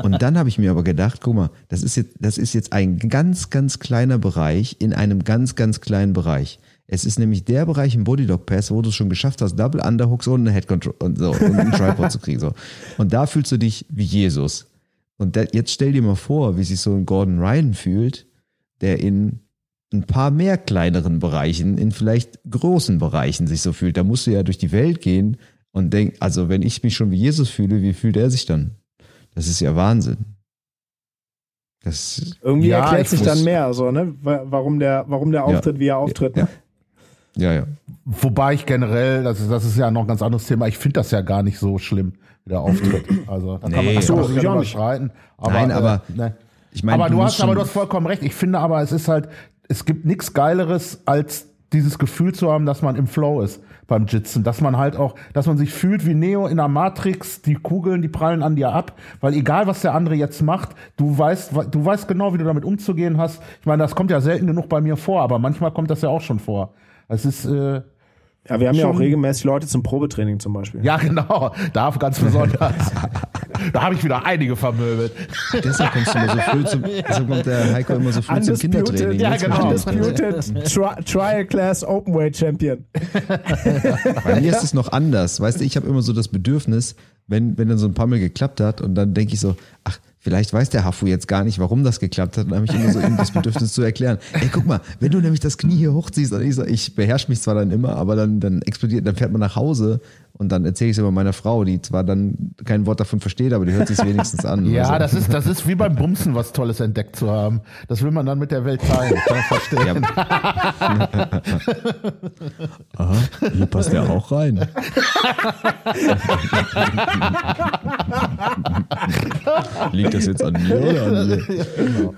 Und dann habe ich mir aber gedacht, guck mal, das ist jetzt, das ist jetzt ein ganz, ganz kleiner Bereich in einem ganz, ganz kleinen Bereich. Es ist nämlich der Bereich im Bodydog Pass, wo du es schon geschafft hast, Double Underhooks und eine Head Control und so und einen Tripod zu kriegen. So. Und da fühlst du dich wie Jesus. Und da, jetzt stell dir mal vor, wie sich so ein Gordon Ryan fühlt, der in ein paar mehr kleineren Bereichen, in vielleicht großen Bereichen sich so fühlt. Da musst du ja durch die Welt gehen und denk, also wenn ich mich schon wie Jesus fühle, wie fühlt er sich dann? Das ist ja Wahnsinn. Das, Irgendwie ja, erklärt sich dann mehr, so, ne? Warum der, warum der auftritt, ja, wie er auftritt. Ne? Ja. ja. Wobei ich generell, das ist, das ist ja noch ein ganz anderes Thema, ich finde das ja gar nicht so schlimm, wie der auftritt. Also da nee. kann man, so, sich ja streiten. Aber, Nein, aber äh, ne. ich meine, aber du, du hast, aber du hast vollkommen recht. Ich finde aber, es ist halt, es gibt nichts Geileres, als dieses Gefühl zu haben, dass man im Flow ist beim Jitzen, dass man halt auch, dass man sich fühlt wie Neo in der Matrix, die Kugeln, die prallen an dir ab, weil egal was der andere jetzt macht, du weißt, du weißt genau, wie du damit umzugehen hast. Ich meine, das kommt ja selten genug bei mir vor, aber manchmal kommt das ja auch schon vor. Es ist äh, ja, wir haben ja auch regelmäßig Leute zum Probetraining zum Beispiel. Ja, genau. Da ganz besonders. da habe ich wieder einige vermöbelt. Deshalb kommst du immer so früh zum, deshalb kommt der Heiko immer so früh zum Kindertraining. Ja, genau. Undisputed Tri Trial Class Openweight Champion. Bei mir ist es noch anders. Weißt du, ich habe immer so das Bedürfnis, wenn, wenn dann so ein Pammel geklappt hat und dann denke ich so, ach, Vielleicht weiß der Hafu jetzt gar nicht, warum das geklappt hat. Und habe ich immer so eben das Bedürfnis zu erklären. Ey, guck mal, wenn du nämlich das Knie hier hochziehst, ich so, ich beherrsche mich zwar dann immer, aber dann, dann explodiert, dann fährt man nach Hause und dann erzähle ich es immer meiner Frau, die zwar dann kein Wort davon versteht, aber die hört sich wenigstens an. ja, also. das ist, das ist wie beim Bumsen, was Tolles entdeckt zu haben. Das will man dann mit der Welt teilen. Kann ich verstehen. Ja. Aha, hier passt der auch rein. Liegt das jetzt an mir oder an mir? Genau.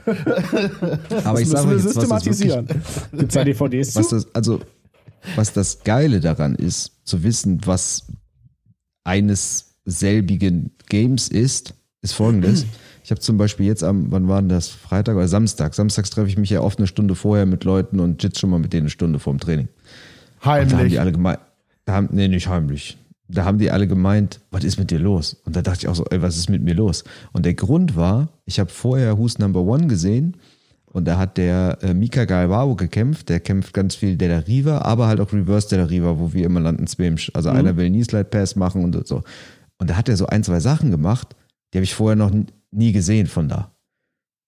Aber ich sage jetzt, was das wirklich, Gibt's da DVDs was das, also was das Geile daran ist, zu wissen, was eines selbigen Games ist, ist folgendes. Ich habe zum Beispiel jetzt am, wann war denn das? Freitag oder Samstag? Samstags treffe ich mich ja oft eine Stunde vorher mit Leuten und jitz schon mal mit denen eine Stunde vorm Training. Heimlich. da haben die alle gemeint, da haben, nee, nicht heimlich. Da haben die alle gemeint, was ist mit dir los? Und da dachte ich auch so, ey, was ist mit mir los? Und der Grund war, ich habe vorher Who's Number One gesehen und da hat der äh, Mika Galvao gekämpft, der kämpft ganz viel der Riva, aber halt auch Reverse der Riva, wo wir immer landen Swimsch. Also mhm. einer will nie Slide Pass machen und so. Und da hat er so ein, zwei Sachen gemacht, die habe ich vorher noch nie gesehen von da.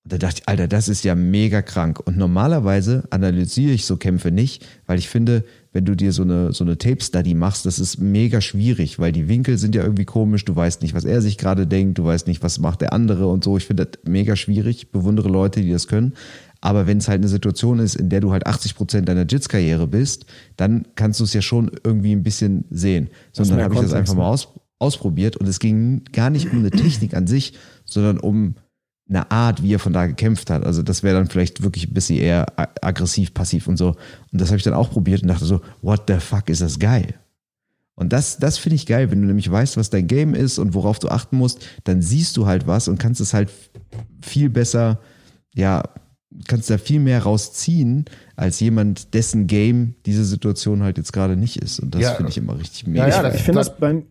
Und da dachte ich, Alter, das ist ja mega krank. Und normalerweise analysiere ich so Kämpfe nicht, weil ich finde, wenn du dir so eine, so eine Tape-Study machst, das ist mega schwierig, weil die Winkel sind ja irgendwie komisch, du weißt nicht, was er sich gerade denkt, du weißt nicht, was macht der andere und so. Ich finde das mega schwierig, bewundere Leute, die das können. Aber wenn es halt eine Situation ist, in der du halt 80 Prozent deiner Jits-Karriere bist, dann kannst du es ja schon irgendwie ein bisschen sehen. Sondern habe ich das einfach mal aus, ausprobiert und es ging gar nicht um eine Technik an sich, sondern um eine Art, wie er von da gekämpft hat. Also das wäre dann vielleicht wirklich ein bisschen eher aggressiv, passiv und so. Und das habe ich dann auch probiert und dachte so, what the fuck ist das geil? Und das, das finde ich geil, wenn du nämlich weißt, was dein Game ist und worauf du achten musst, dann siehst du halt was und kannst es halt viel besser, ja, kannst da viel mehr rausziehen, als jemand, dessen Game diese Situation halt jetzt gerade nicht ist. Und das ja, finde ich immer richtig mega. Ja, ja ich finde das beim,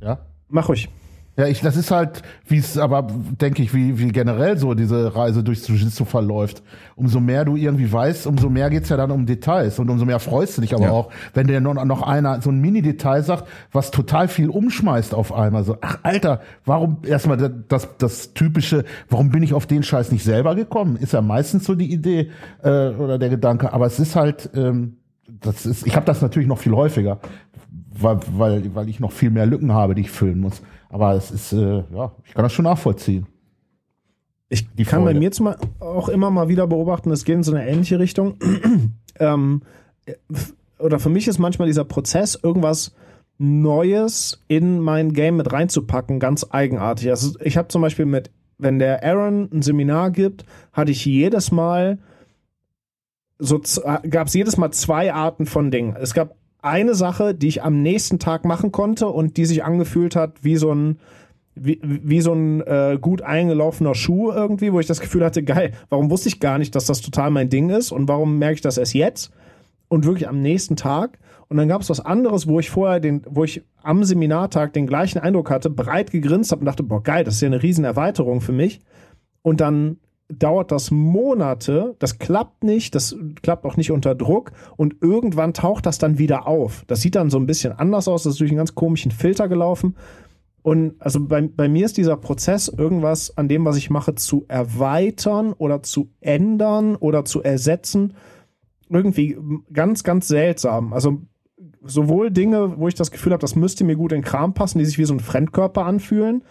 ja. Mach ruhig. Ja, ich, das ist halt, wie es aber, denke ich, wie, wie generell so diese Reise durchs Jiu-Jitsu verläuft. Umso mehr du irgendwie weißt, umso mehr geht's ja dann um Details und umso mehr freust du dich aber ja. auch, wenn dir noch, noch einer so ein Mini-Detail sagt, was total viel umschmeißt auf einmal. So, ach Alter, warum erstmal das, das, das typische, warum bin ich auf den Scheiß nicht selber gekommen? Ist ja meistens so die Idee äh, oder der Gedanke. Aber es ist halt, ähm, das ist, ich habe das natürlich noch viel häufiger, weil, weil, weil ich noch viel mehr Lücken habe, die ich füllen muss. Aber es ist, äh, ja, ich kann das schon nachvollziehen. Ich die kann Freude. bei mir zum, auch immer mal wieder beobachten, es geht in so eine ähnliche Richtung. ähm, oder für mich ist manchmal dieser Prozess, irgendwas Neues in mein Game mit reinzupacken, ganz eigenartig. Also ich habe zum Beispiel mit, wenn der Aaron ein Seminar gibt, hatte ich jedes Mal so gab es jedes Mal zwei Arten von Dingen. Es gab eine Sache, die ich am nächsten Tag machen konnte und die sich angefühlt hat wie so ein wie, wie so ein äh, gut eingelaufener Schuh irgendwie, wo ich das Gefühl hatte, geil, warum wusste ich gar nicht, dass das total mein Ding ist und warum merke ich das erst jetzt? und wirklich am nächsten Tag. Und dann gab es was anderes, wo ich vorher den, wo ich am Seminartag den gleichen Eindruck hatte, breit gegrinst habe und dachte, boah, geil, das ist ja eine riesen Erweiterung für mich. Und dann dauert das Monate, das klappt nicht, das klappt auch nicht unter Druck und irgendwann taucht das dann wieder auf. Das sieht dann so ein bisschen anders aus, das ist durch einen ganz komischen Filter gelaufen. Und also bei, bei mir ist dieser Prozess, irgendwas an dem, was ich mache, zu erweitern oder zu ändern oder zu ersetzen, irgendwie ganz, ganz seltsam. Also sowohl Dinge, wo ich das Gefühl habe, das müsste mir gut in den Kram passen, die sich wie so ein Fremdkörper anfühlen,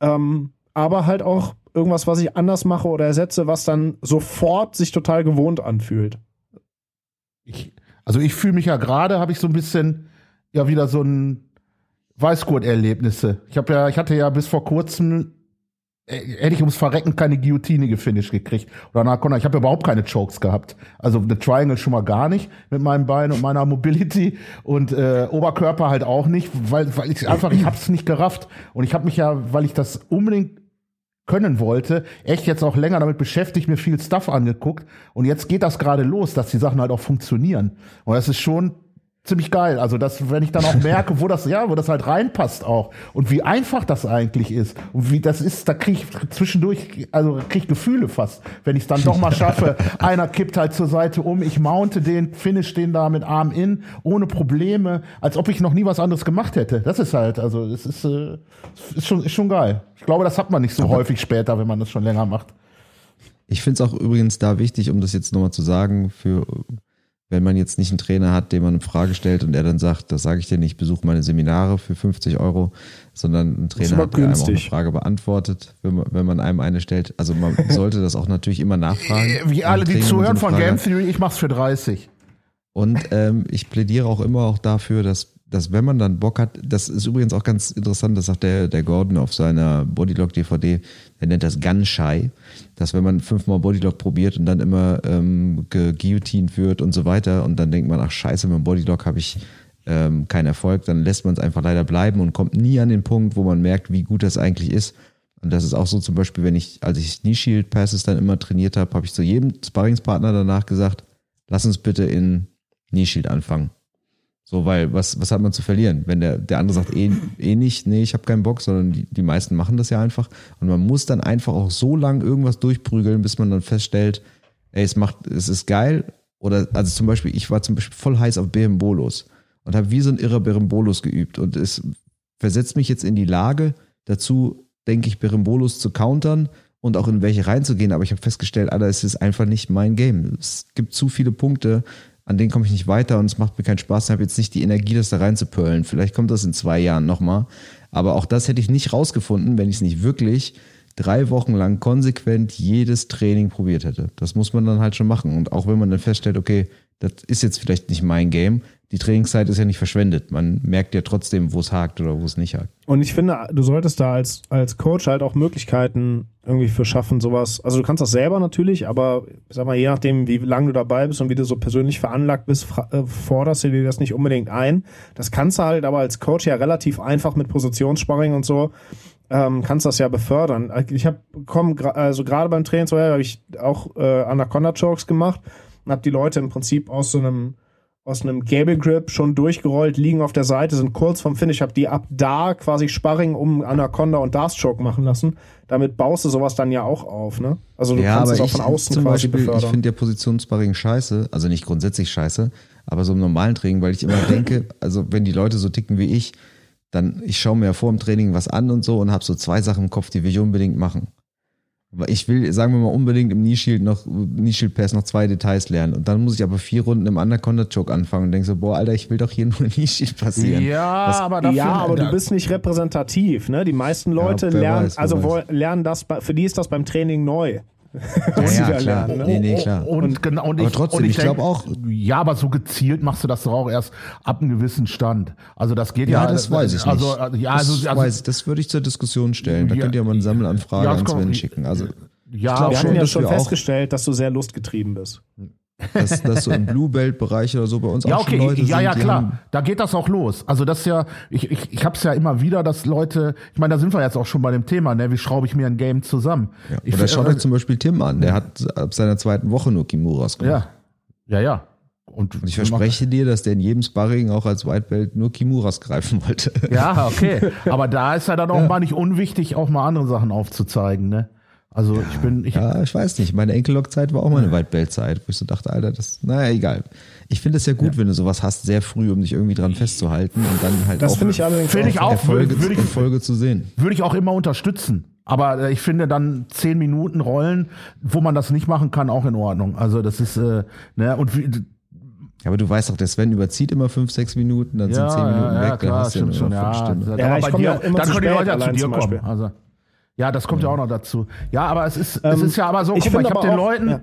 ähm, aber halt auch irgendwas, was ich anders mache oder ersetze, was dann sofort sich total gewohnt anfühlt. Ich, also ich fühle mich ja gerade, habe ich so ein bisschen ja wieder so ein Weißgurt-Erlebnisse. Ich habe ja, ich hatte ja bis vor kurzem äh, hätte ich ums Verrecken keine Guillotine gefinisht gekriegt. Oder Narcona. Ich habe überhaupt keine Chokes gehabt. Also eine Triangle schon mal gar nicht mit meinem Bein und meiner Mobility und äh, Oberkörper halt auch nicht, weil, weil ich einfach, ich hab's nicht gerafft. Und ich habe mich ja, weil ich das unbedingt können wollte, echt jetzt auch länger damit beschäftigt, mir viel Stuff angeguckt. Und jetzt geht das gerade los, dass die Sachen halt auch funktionieren. Und das ist schon ziemlich geil. Also das, wenn ich dann auch merke, wo das, ja, wo das halt reinpasst auch und wie einfach das eigentlich ist und wie das ist, da kriege ich zwischendurch, also kriege ich Gefühle fast, wenn ich es dann doch mal schaffe. Einer kippt halt zur Seite um, ich mounte den, finish den da mit Arm in, ohne Probleme, als ob ich noch nie was anderes gemacht hätte. Das ist halt, also das ist, äh, ist schon, ist schon geil. Ich glaube, das hat man nicht so Aber häufig später, wenn man das schon länger macht. Ich finde es auch übrigens da wichtig, um das jetzt nochmal zu sagen, für wenn man jetzt nicht einen Trainer hat, dem man eine Frage stellt und er dann sagt, das sage ich dir nicht, ich besuche meine Seminare für 50 Euro, sondern ein Trainer hat, der einem auch eine Frage beantwortet, wenn man, wenn man einem eine stellt. Also man sollte das auch natürlich immer nachfragen. Äh, wie alle, die zuhören von Game Theory, ich mach's für 30. Und ähm, ich plädiere auch immer auch dafür, dass dass wenn man dann Bock hat, das ist übrigens auch ganz interessant, das sagt der, der Gordon auf seiner Bodylock-DVD, der nennt das Gun-Shy, dass wenn man fünfmal Bodylock probiert und dann immer ähm, geguillotined wird und so weiter und dann denkt man, ach scheiße, mit dem Bodylock habe ich ähm, keinen Erfolg, dann lässt man es einfach leider bleiben und kommt nie an den Punkt, wo man merkt, wie gut das eigentlich ist. Und das ist auch so zum Beispiel, wenn ich, als ich Knee Shield Passes dann immer trainiert habe, habe ich zu jedem Sparringspartner danach gesagt, lass uns bitte in Knee Shield anfangen. So, weil was, was hat man zu verlieren? Wenn der, der andere sagt, eh, eh nicht, nee, ich habe keinen Bock, sondern die, die meisten machen das ja einfach. Und man muss dann einfach auch so lang irgendwas durchprügeln, bis man dann feststellt, ey, es macht, es ist geil. Oder, also zum Beispiel, ich war zum Beispiel voll heiß auf Berimbolos und habe wie so ein irrer Berimbolos geübt. Und es versetzt mich jetzt in die Lage, dazu, denke ich, Berimbolos zu countern und auch in welche reinzugehen. Aber ich habe festgestellt, Alter, es ist einfach nicht mein Game. Es gibt zu viele Punkte, an denen komme ich nicht weiter und es macht mir keinen Spaß. Ich habe jetzt nicht die Energie, das da reinzupölen. Vielleicht kommt das in zwei Jahren nochmal. Aber auch das hätte ich nicht rausgefunden, wenn ich es nicht wirklich drei Wochen lang konsequent jedes Training probiert hätte. Das muss man dann halt schon machen. Und auch wenn man dann feststellt, okay, das ist jetzt vielleicht nicht mein Game, die Trainingszeit ist ja nicht verschwendet. Man merkt ja trotzdem, wo es hakt oder wo es nicht hakt. Und ich finde, du solltest da als, als Coach halt auch Möglichkeiten irgendwie für schaffen, sowas. Also du kannst das selber natürlich, aber sag mal, je nachdem, wie lange du dabei bist und wie du so persönlich veranlagt bist, äh, forderst du dir das nicht unbedingt ein. Das kannst du halt aber als Coach ja relativ einfach mit Positionssparring und so ähm, kannst das ja befördern. Ich habe komm, also gerade beim Training habe ich auch äh, Anaconda Chokes gemacht und habe die Leute im Prinzip aus so einem aus einem Gable Grip schon durchgerollt, liegen auf der Seite, sind kurz vom Finish, hab die ab da quasi Sparring um Anaconda und Darkstroke machen lassen. Damit baust du sowas dann ja auch auf, ne? Also du ja, kannst es auch von außen zum quasi Beispiel, befördern. Ich finde ja Positionssparring scheiße, also nicht grundsätzlich scheiße, aber so im normalen Training, weil ich immer denke, also wenn die Leute so ticken wie ich, dann ich schaue mir ja vor dem Training was an und so und habe so zwei Sachen im Kopf, die will ich unbedingt machen ich will, sagen wir mal, unbedingt im Knee noch, Knee Pass noch zwei Details lernen. Und dann muss ich aber vier Runden im Anaconda Choke anfangen und denke so, boah, Alter, ich will doch hier nur Knee passieren. Ja, das, aber, dafür, ja, aber du bist nicht repräsentativ, ne? Die meisten Leute ja, lernen, weiß, also lernen das, für die ist das beim Training neu. Ja, ja klar. Ne? Nee, nee, klar. Und, und, genau, und aber ich, trotzdem, ich, ich glaube auch. Ja, aber so gezielt machst du das doch auch erst ab einem gewissen Stand. Also das geht ja. Ja, das weiß ich also, nicht. Also, ja, also, das, also, weiß, das würde ich zur Diskussion stellen. Da ja, könnt ihr mal eine Sammelanfrage ja, an Sven schicken. Also ja, ich glaub, wir schon, haben ja schon festgestellt, dass du sehr lustgetrieben bist. Dass, dass so im Blue Belt Bereich oder so bei uns ja, auch okay, schon Leute ja, sind, ja, klar, da geht das auch los. Also das ist ja, ich, ich, ich habe es ja immer wieder, dass Leute, ich meine, da sind wir jetzt auch schon bei dem Thema, ne, wie schraube ich mir ein Game zusammen? Ja, ich, oder schaut äh, euch zum Beispiel Tim an, der hat ab seiner zweiten Woche nur Kimuras gemacht. Ja, ja, ja. Und, und ich verspreche dir, dass der in jedem Sparring auch als White Belt nur Kimuras greifen wollte. Ja, okay. Aber da ist ja dann auch ja. mal nicht unwichtig, auch mal andere Sachen aufzuzeigen, ne? Also ja, ich bin. Ich, ja, ich weiß nicht. Meine Enkellock-Zeit war auch mal eine White Belt-Zeit, wo ich so dachte, Alter, das, naja, egal. Ich finde es ja gut, ja. wenn du sowas hast, sehr früh, um dich irgendwie dran festzuhalten und dann halt das auch, finde ich allerdings find ich auch Folge, würde ich, Folge zu sehen. Würde ich auch immer unterstützen. Aber äh, ich finde dann zehn Minuten Rollen, wo man das nicht machen kann, auch in Ordnung. Also das ist, äh, ne, und wie, aber du weißt doch, der Sven überzieht immer fünf, sechs Minuten, dann ja, sind zehn Minuten ja, weg, ja, klar, dann hast du ja schon, ja, Stunden. Ja, aber bei dir, dann können die Leute ja zu dir kommen. Also, ja, das kommt ja. auch noch dazu. Ja, aber es ist, ähm, es ist ja aber so, ich guck ich habe den Leuten,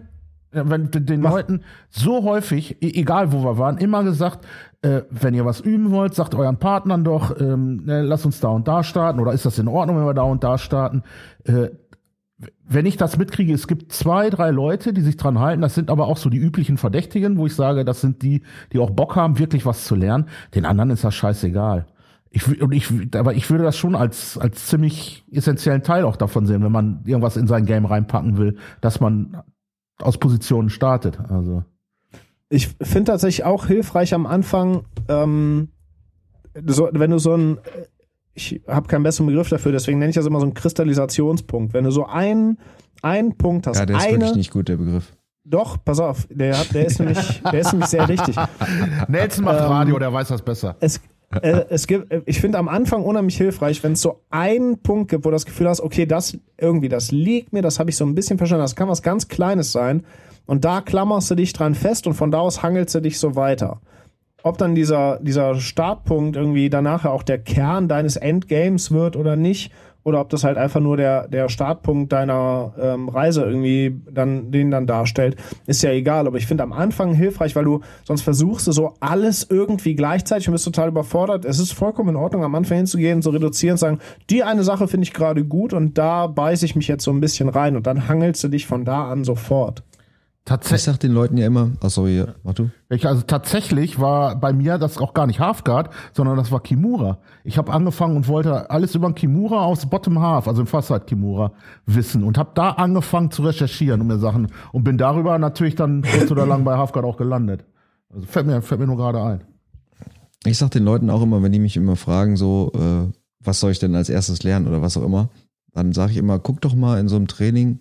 wenn den Mach. Leuten so häufig, e-, egal wo wir waren, immer gesagt, äh, wenn ihr was üben wollt, sagt euren Partnern doch, ähm, ne, lass uns da und da starten oder ist das in Ordnung, wenn wir da und da starten? Äh, wenn ich das mitkriege, es gibt zwei, drei Leute, die sich dran halten, das sind aber auch so die üblichen Verdächtigen, wo ich sage, das sind die, die auch Bock haben, wirklich was zu lernen. Den anderen ist das scheißegal. Ich, und ich, aber ich würde das schon als, als ziemlich essentiellen Teil auch davon sehen, wenn man irgendwas in sein Game reinpacken will, dass man aus Positionen startet. Also. Ich finde tatsächlich auch hilfreich am Anfang, ähm, so, wenn du so ein ich habe keinen besseren Begriff dafür, deswegen nenne ich das immer so einen Kristallisationspunkt. Wenn du so einen, einen Punkt hast. Ja, der ist eine, wirklich nicht gut, der Begriff. Doch, pass auf, der, hat, der, ist, nämlich, der ist nämlich sehr richtig. Nelson macht ähm, Radio, der weiß das besser. Es, äh, es gibt, ich finde am Anfang unheimlich hilfreich, wenn es so einen Punkt gibt, wo du das Gefühl hast, okay, das irgendwie, das liegt mir, das habe ich so ein bisschen verstanden, das kann was ganz Kleines sein. Und da klammerst du dich dran fest und von da aus hangelst du dich so weiter ob dann dieser, dieser Startpunkt irgendwie danach auch der Kern deines Endgames wird oder nicht, oder ob das halt einfach nur der, der Startpunkt deiner ähm, Reise irgendwie dann, den dann darstellt, ist ja egal. Aber ich finde am Anfang hilfreich, weil du sonst versuchst du so alles irgendwie gleichzeitig und bist total überfordert. Es ist vollkommen in Ordnung, am Anfang hinzugehen, so reduzieren, sagen, die eine Sache finde ich gerade gut und da beiße ich mich jetzt so ein bisschen rein und dann hangelst du dich von da an sofort. Tatsächlich. Ich sag den Leuten ja immer, achso, hier, mach du. Ich, also tatsächlich war bei mir das auch gar nicht Halfguard, sondern das war Kimura. Ich habe angefangen und wollte alles über Kimura aus Bottom Half, also im Fastside Kimura, wissen und habe da angefangen zu recherchieren um mir Sachen und bin darüber natürlich dann kurz oder lang bei Halfguard auch gelandet. Also fällt mir, fällt mir nur gerade ein. Ich sag den Leuten auch immer, wenn die mich immer fragen, so, äh, was soll ich denn als erstes lernen oder was auch immer, dann sage ich immer, guck doch mal in so einem Training,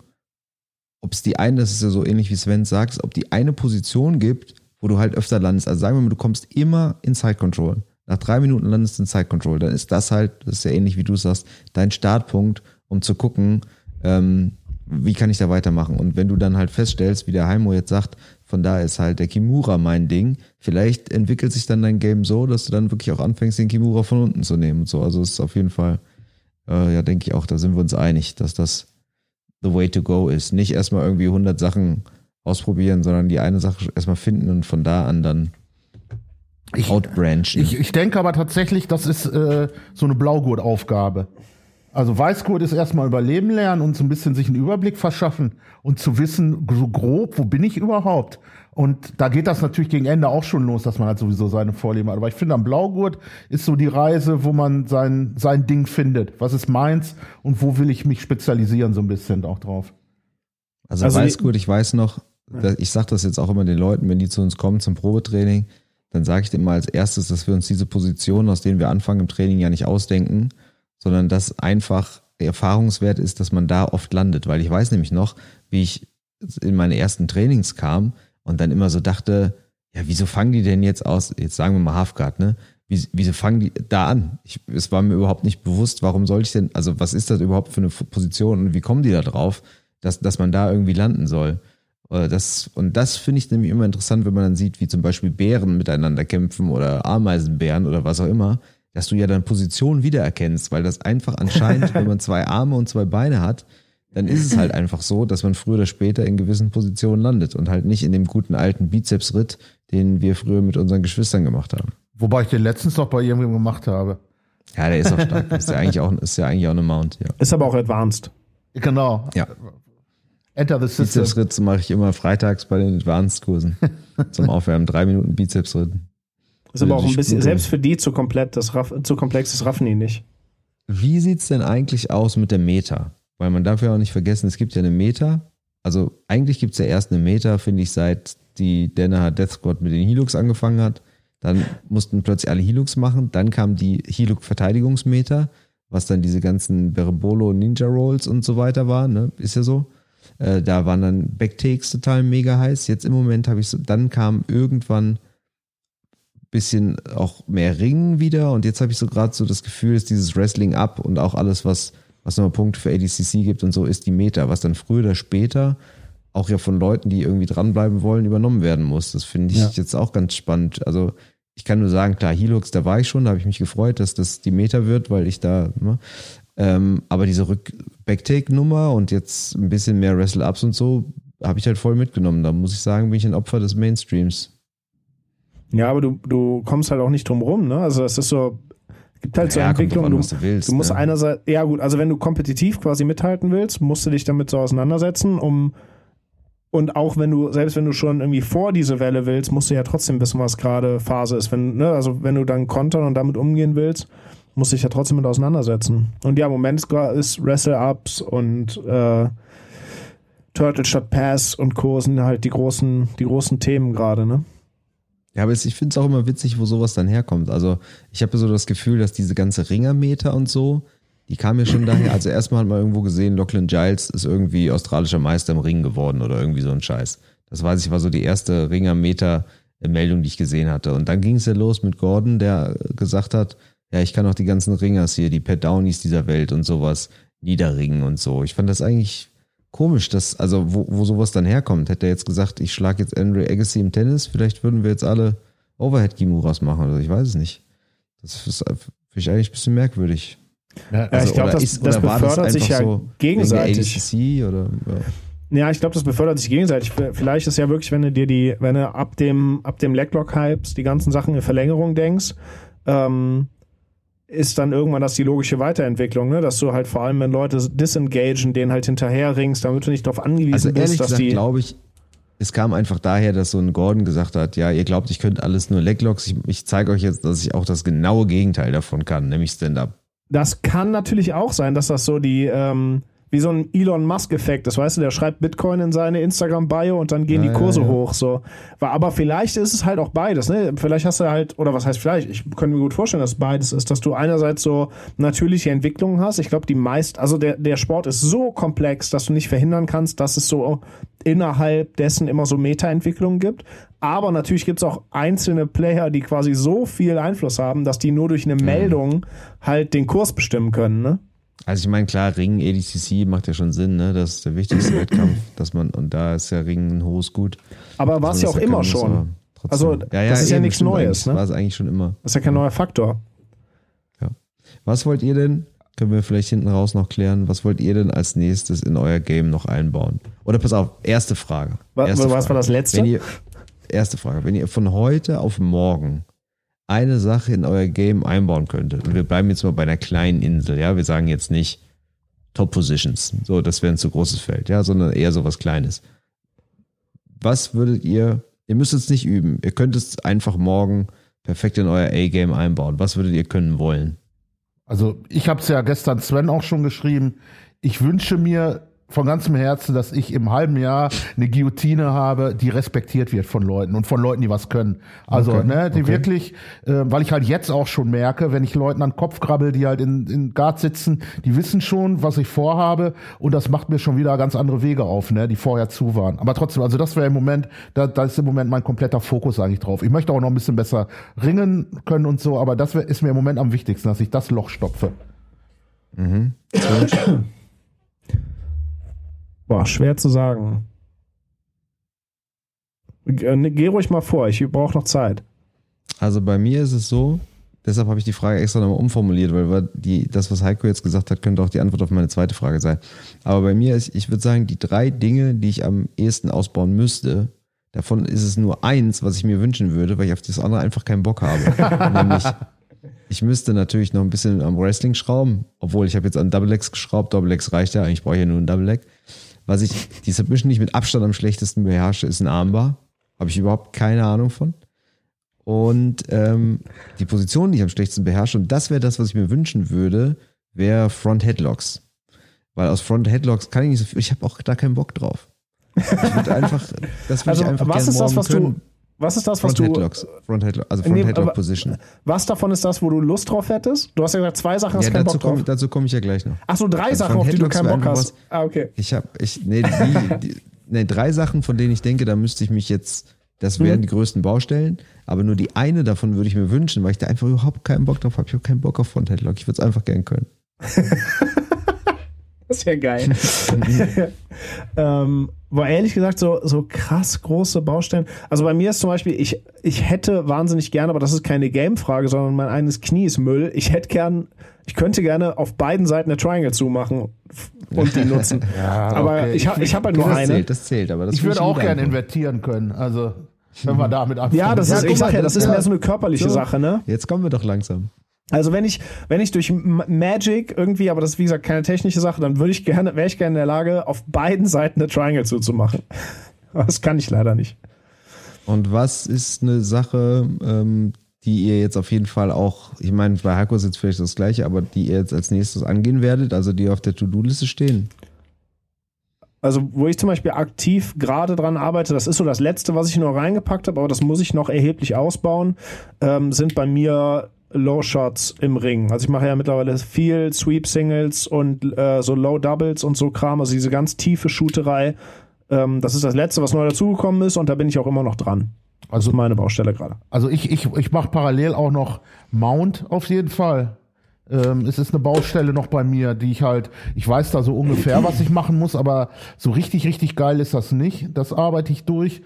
ob es die eine, das ist ja so ähnlich wie Sven sagt, ob die eine Position gibt, wo du halt öfter landest. Also sagen wir mal, du kommst immer in Side Control. Nach drei Minuten landest du in Side Control. Dann ist das halt, das ist ja ähnlich wie du sagst, dein Startpunkt, um zu gucken, ähm, wie kann ich da weitermachen. Und wenn du dann halt feststellst, wie der Heimo jetzt sagt, von da ist halt der Kimura mein Ding, vielleicht entwickelt sich dann dein Game so, dass du dann wirklich auch anfängst, den Kimura von unten zu nehmen und so. Also es ist auf jeden Fall, äh, ja, denke ich auch, da sind wir uns einig, dass das the way to go ist. Nicht erstmal irgendwie 100 Sachen ausprobieren, sondern die eine Sache erstmal finden und von da an dann ich, outbranchen. Ich, ich denke aber tatsächlich, das ist äh, so eine Blaugurt-Aufgabe. Also Weißgurt ist erstmal überleben lernen und so ein bisschen sich einen Überblick verschaffen und zu wissen, so grob, wo bin ich überhaupt? Und da geht das natürlich gegen Ende auch schon los, dass man halt sowieso seine Vorlieben hat. Aber ich finde, am Blaugurt ist so die Reise, wo man sein, sein Ding findet. Was ist meins und wo will ich mich spezialisieren, so ein bisschen auch drauf. Also, also Weißgurt, ich weiß noch, ich sage das jetzt auch immer den Leuten, wenn die zu uns kommen zum Probetraining, dann sage ich dem mal als erstes, dass wir uns diese Positionen, aus denen wir anfangen im Training, ja nicht ausdenken, sondern dass einfach Erfahrungswert ist, dass man da oft landet. Weil ich weiß nämlich noch, wie ich in meine ersten Trainings kam, und dann immer so dachte, ja, wieso fangen die denn jetzt aus, jetzt sagen wir mal Halfguard, ne? Wieso fangen die da an? Ich, es war mir überhaupt nicht bewusst, warum soll ich denn, also was ist das überhaupt für eine Position und wie kommen die da drauf, dass, dass man da irgendwie landen soll? Äh, das, und das finde ich nämlich immer interessant, wenn man dann sieht, wie zum Beispiel Bären miteinander kämpfen oder Ameisenbären oder was auch immer, dass du ja dann Positionen wiedererkennst, weil das einfach anscheinend, wenn man zwei Arme und zwei Beine hat, dann ist es halt einfach so, dass man früher oder später in gewissen Positionen landet und halt nicht in dem guten alten Bizepsritt, den wir früher mit unseren Geschwistern gemacht haben. Wobei ich den letztens noch bei irgendjemandem gemacht habe. Ja, der ist auch stark. ist ja eigentlich auch, ist ja eigentlich auch eine Mount, ja. Ist aber auch advanced. Genau. Ja. Enter the system. Bizepsritt mache ich immer freitags bei den Advanced-Kursen. zum Aufwärmen. Drei Minuten Bizepsritt. Ist aber auch ein bisschen, selbst für die zu komplett, das Raff, zu komplex, raffen die nicht. Wie sieht's denn eigentlich aus mit der Meta? Weil man darf ja auch nicht vergessen, es gibt ja eine Meta Also eigentlich gibt es ja erst eine Meta, finde ich, seit die Danaher Death Squad mit den Hilux angefangen hat. Dann mussten plötzlich alle Hilux machen. Dann kam die Hilux-Verteidigungsmeter, was dann diese ganzen Berebolo Ninja Rolls und so weiter war, ne? Ist ja so. Äh, da waren dann Backtakes total mega heiß. Jetzt im Moment habe ich so, dann kam irgendwann bisschen auch mehr Ringen wieder und jetzt habe ich so gerade so das Gefühl, dass dieses Wrestling up und auch alles, was, was nochmal Punkte für ADCC gibt und so, ist die Meta, was dann früher oder später auch ja von Leuten, die irgendwie dranbleiben wollen, übernommen werden muss. Das finde ich ja. jetzt auch ganz spannend. Also ich kann nur sagen, klar, Hilux, da war ich schon, da habe ich mich gefreut, dass das die Meta wird, weil ich da, ne, ähm, aber diese Rück-Backtake-Nummer und jetzt ein bisschen mehr Wrestle-Ups und so, habe ich halt voll mitgenommen. Da muss ich sagen, bin ich ein Opfer des Mainstreams. Ja, aber du, du kommst halt auch nicht drum rum, ne? Also es ist so, gibt halt so ja, Entwicklungen. Du, du, willst, du musst ne? einerseits, ja gut, also wenn du kompetitiv quasi mithalten willst, musst du dich damit so auseinandersetzen, um und auch wenn du, selbst wenn du schon irgendwie vor diese Welle willst, musst du ja trotzdem wissen, was gerade Phase ist. Wenn, ne, also wenn du dann kontern und damit umgehen willst, musst du dich ja trotzdem mit auseinandersetzen. Und ja, im Moment ist, Wrestle-Ups und äh, Turtle Shot Pass und sind halt die großen, die großen Themen gerade, ne? Ja, aber ich finde es auch immer witzig, wo sowas dann herkommt. Also ich habe so das Gefühl, dass diese ganze Ringermeter und so, die kam ja schon daher. Also erstmal hat man irgendwo gesehen, Lachlan Giles ist irgendwie australischer Meister im Ring geworden oder irgendwie so ein Scheiß. Das weiß ich, war so die erste Ringermeter-Meldung, die ich gesehen hatte. Und dann ging es ja los mit Gordon, der gesagt hat, ja, ich kann auch die ganzen Ringers hier, die Pat Downies dieser Welt und sowas niederringen und so. Ich fand das eigentlich komisch, dass, also wo, wo sowas dann herkommt. Hätte er jetzt gesagt, ich schlage jetzt Andre Agassi im Tennis, vielleicht würden wir jetzt alle Overhead-Kimuras machen oder ich weiß es nicht. Das ist für mich eigentlich ein bisschen merkwürdig. Ja, also, ich glaube, das, ist, das befördert das sich ja so gegenseitig. Oder, ja. ja ich glaube, das befördert sich gegenseitig. Vielleicht ist ja wirklich, wenn du dir die, wenn du ab dem, ab dem Leglock-Hypes die ganzen Sachen in Verlängerung denkst, ähm, ist dann irgendwann das die logische Weiterentwicklung, ne? dass du halt vor allem, wenn Leute disengagen, denen halt hinterher ringst, damit du nicht darauf angewiesen also bist, dass gesagt, die. glaube ich, es kam einfach daher, dass so ein Gordon gesagt hat, ja, ihr glaubt, ich könnte alles nur Leglocks. Ich, ich zeige euch jetzt, dass ich auch das genaue Gegenteil davon kann, nämlich Stand-up. Das kann natürlich auch sein, dass das so die, ähm, wie so ein Elon Musk-Effekt ist, weißt du, der schreibt Bitcoin in seine Instagram-Bio und dann gehen ja, die Kurse ja, ja. hoch. So. Aber vielleicht ist es halt auch beides, ne? Vielleicht hast du halt, oder was heißt vielleicht, ich könnte mir gut vorstellen, dass beides ist, dass du einerseits so natürliche Entwicklungen hast. Ich glaube, die meist, also der, der Sport ist so komplex, dass du nicht verhindern kannst, dass es so innerhalb dessen immer so Meta-Entwicklungen gibt. Aber natürlich gibt es auch einzelne Player, die quasi so viel Einfluss haben, dass die nur durch eine mhm. Meldung halt den Kurs bestimmen können, ne? Also ich meine, klar, Ring ADCC macht ja schon Sinn, ne? Das ist der wichtigste Wettkampf, dass man, und da ist ja Ring ein hohes Gut. Aber war es ja auch immer schon. Also ja, ja, das ist ja nichts Neues, ne? War es eigentlich schon immer. Das ist ja kein neuer Faktor. Ja. Was wollt ihr denn, können wir vielleicht hinten raus noch klären, was wollt ihr denn als nächstes in euer Game noch einbauen? Oder pass auf, erste Frage. Erste was, Frage. war das letzte? Ihr, erste Frage. Wenn ihr von heute auf morgen eine Sache in euer Game einbauen könntet, und wir bleiben jetzt mal bei einer kleinen Insel, ja, wir sagen jetzt nicht Top Positions, so, das wäre ein zu großes Feld, ja, sondern eher so was Kleines. Was würdet ihr, ihr müsst es nicht üben, ihr könnt es einfach morgen perfekt in euer A-Game einbauen. Was würdet ihr können wollen? Also, ich habe es ja gestern Sven auch schon geschrieben. Ich wünsche mir von ganzem Herzen, dass ich im halben Jahr eine Guillotine habe, die respektiert wird von Leuten und von Leuten, die was können. Also, okay, ne, die okay. wirklich, äh, weil ich halt jetzt auch schon merke, wenn ich Leuten an den Kopf krabbel, die halt in, in Guard sitzen, die wissen schon, was ich vorhabe und das macht mir schon wieder ganz andere Wege auf, ne, die vorher zu waren. Aber trotzdem, also das wäre im Moment, da, da ist im Moment mein kompletter Fokus eigentlich drauf. Ich möchte auch noch ein bisschen besser ringen können und so, aber das wär, ist mir im Moment am wichtigsten, dass ich das Loch stopfe. Mhm. Boah, schwer zu sagen. Äh, ne, geh ruhig mal vor, ich brauche noch Zeit. Also bei mir ist es so, deshalb habe ich die Frage extra nochmal umformuliert, weil die, das, was Heiko jetzt gesagt hat, könnte auch die Antwort auf meine zweite Frage sein. Aber bei mir ist, ich würde sagen, die drei Dinge, die ich am ehesten ausbauen müsste, davon ist es nur eins, was ich mir wünschen würde, weil ich auf das andere einfach keinen Bock habe. Nämlich, ich müsste natürlich noch ein bisschen am Wrestling schrauben, obwohl ich habe jetzt an Double Legs geschraubt, Double Legs reicht ja, eigentlich brauche ich ja nur ein Double Leg. Was ich, die Submission, die ich mit Abstand am schlechtesten beherrsche, ist ein Armbar. Habe ich überhaupt keine Ahnung von. Und ähm, die Position, die ich am schlechtesten beherrsche, und das wäre das, was ich mir wünschen würde, wäre Front Headlocks. Weil aus Front Headlocks kann ich nicht so viel, ich habe auch da keinen Bock drauf. Ich würde einfach, das würde Also, ich einfach was gerne ist das, was können. du, was ist das, was Front du, Headlocks. Front Headlock, also Front Nee, Headlock Position. was davon ist das, wo du Lust drauf hättest? Du hast ja gesagt, zwei Sachen hast Ja, keinen dazu Bock drauf. komme dazu komm ich ja gleich noch. Ach so, drei Also Sachen, auf die du keinen Bock hast. was- Ah, okay. Ich habe, ich, nee, die, die, nee, drei Sachen, von denen ich denke, da müsste ich mich jetzt, das Mhm. wären die größten Baustellen, aber nur die eine davon würde ich mir wünschen, weil ich da einfach überhaupt keinen Bock drauf habe. Ich habe keinen Bock auf Front Headlock. Ich würde es einfach gern können. Das ist ja geil. ähm, war ehrlich gesagt so, so krass große Baustellen. Also bei mir ist zum Beispiel, ich, ich hätte wahnsinnig gerne, aber das ist keine Game-Frage, sondern mein eines Knie ist Müll. Ich hätte gern, ich könnte gerne auf beiden Seiten eine Triangle zumachen und die nutzen. Ja, aber okay. ich, ich habe halt nur das eine. zählt, das zählt, aber das Ich würde auch gerne invertieren können. Also, wenn wir damit anfangen. Ja, das ist, guck ich sag ja, das das- ist ja. mehr so eine körperliche So. Sache, ne? Jetzt kommen wir doch langsam. Also wenn ich, wenn ich durch Magic irgendwie, aber das ist wie gesagt keine technische Sache, dann würde ich gerne, wäre ich gerne in der Lage, auf beiden Seiten eine Triangle zuzumachen. Aber das kann ich leider nicht. Und was ist eine Sache, ähm, die ihr jetzt auf jeden Fall auch, ich meine, bei Hako ist jetzt vielleicht das gleiche, aber die ihr jetzt als nächstes angehen werdet, also die auf der To-Do-Liste stehen? Also, wo ich zum Beispiel aktiv gerade dran arbeite, das ist so das Letzte, was ich noch reingepackt habe, aber das muss ich noch erheblich ausbauen, ähm, sind bei mir Low Shots im Ring. Also ich mache ja mittlerweile viel Sweep Singles und äh, so Low Doubles und so Kram, also diese ganz tiefe Shooterei. Ähm, das ist das Letzte, was neu dazugekommen ist und da bin ich auch immer noch dran. Also meine Baustelle gerade. Also ich, ich, ich mache parallel auch noch Mount auf jeden Fall. Ähm, es ist eine Baustelle noch bei mir, die ich halt, ich weiß da so ungefähr, was ich machen muss, aber so richtig, richtig geil ist das nicht. Das arbeite ich durch.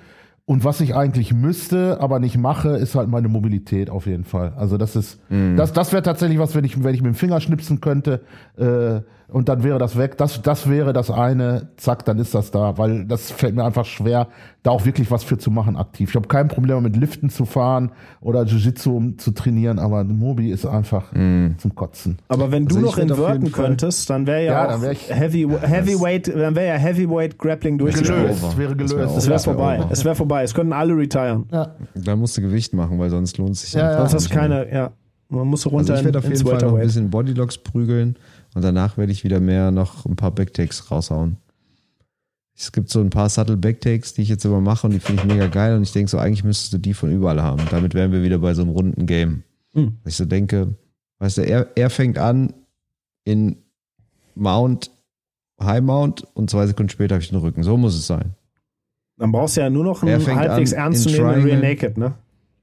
Und was ich eigentlich müsste, aber nicht mache, ist halt meine Mobilität auf jeden Fall. Also das ist, das, das wäre tatsächlich was, wenn ich, wenn ich mit dem Finger schnipsen könnte, äh, und dann wäre das weg. Das, das wäre das eine, zack, dann ist das da, weil das fällt mir einfach schwer, da auch wirklich was für zu machen aktiv. Ich habe kein Problem mit Liften zu fahren oder Jiu-Jitsu um zu trainieren, aber Mobi ist einfach zum Kotzen. Aber wenn du Also ich noch inverten könntest, dann wäre ja, Ja, auch dann wär ich- Heavy, Heavyweight, dann wäre ja Heavyweight Grappling durchgespielt. Gelöst, over. wäre gelöst. Es wäre vorbei. Es wäre vorbei. Es könnten alle retiren. Ja. Da musst du Gewicht machen, weil sonst lohnt es sich Ja, ja. Sonst hast du keine, ja. Man muss runter Also ich werde auf jeden Fall noch ein bisschen Bodylocks prügeln und danach werde ich wieder mehr noch ein paar Backtakes raushauen. Es gibt so ein paar Subtle Backtakes, die ich jetzt immer mache und die finde ich mega geil und ich denke so, eigentlich müsstest du die von überall haben. Damit wären wir wieder bei so einem runden Game. Hm. Ich so denke, weißt du, er, er fängt an in Mount, High Mount und zwei Sekunden später habe ich den Rücken. So muss es sein. Dann brauchst du ja nur noch einen halbwegs ernst zu Rear Triangle. Naked, ne?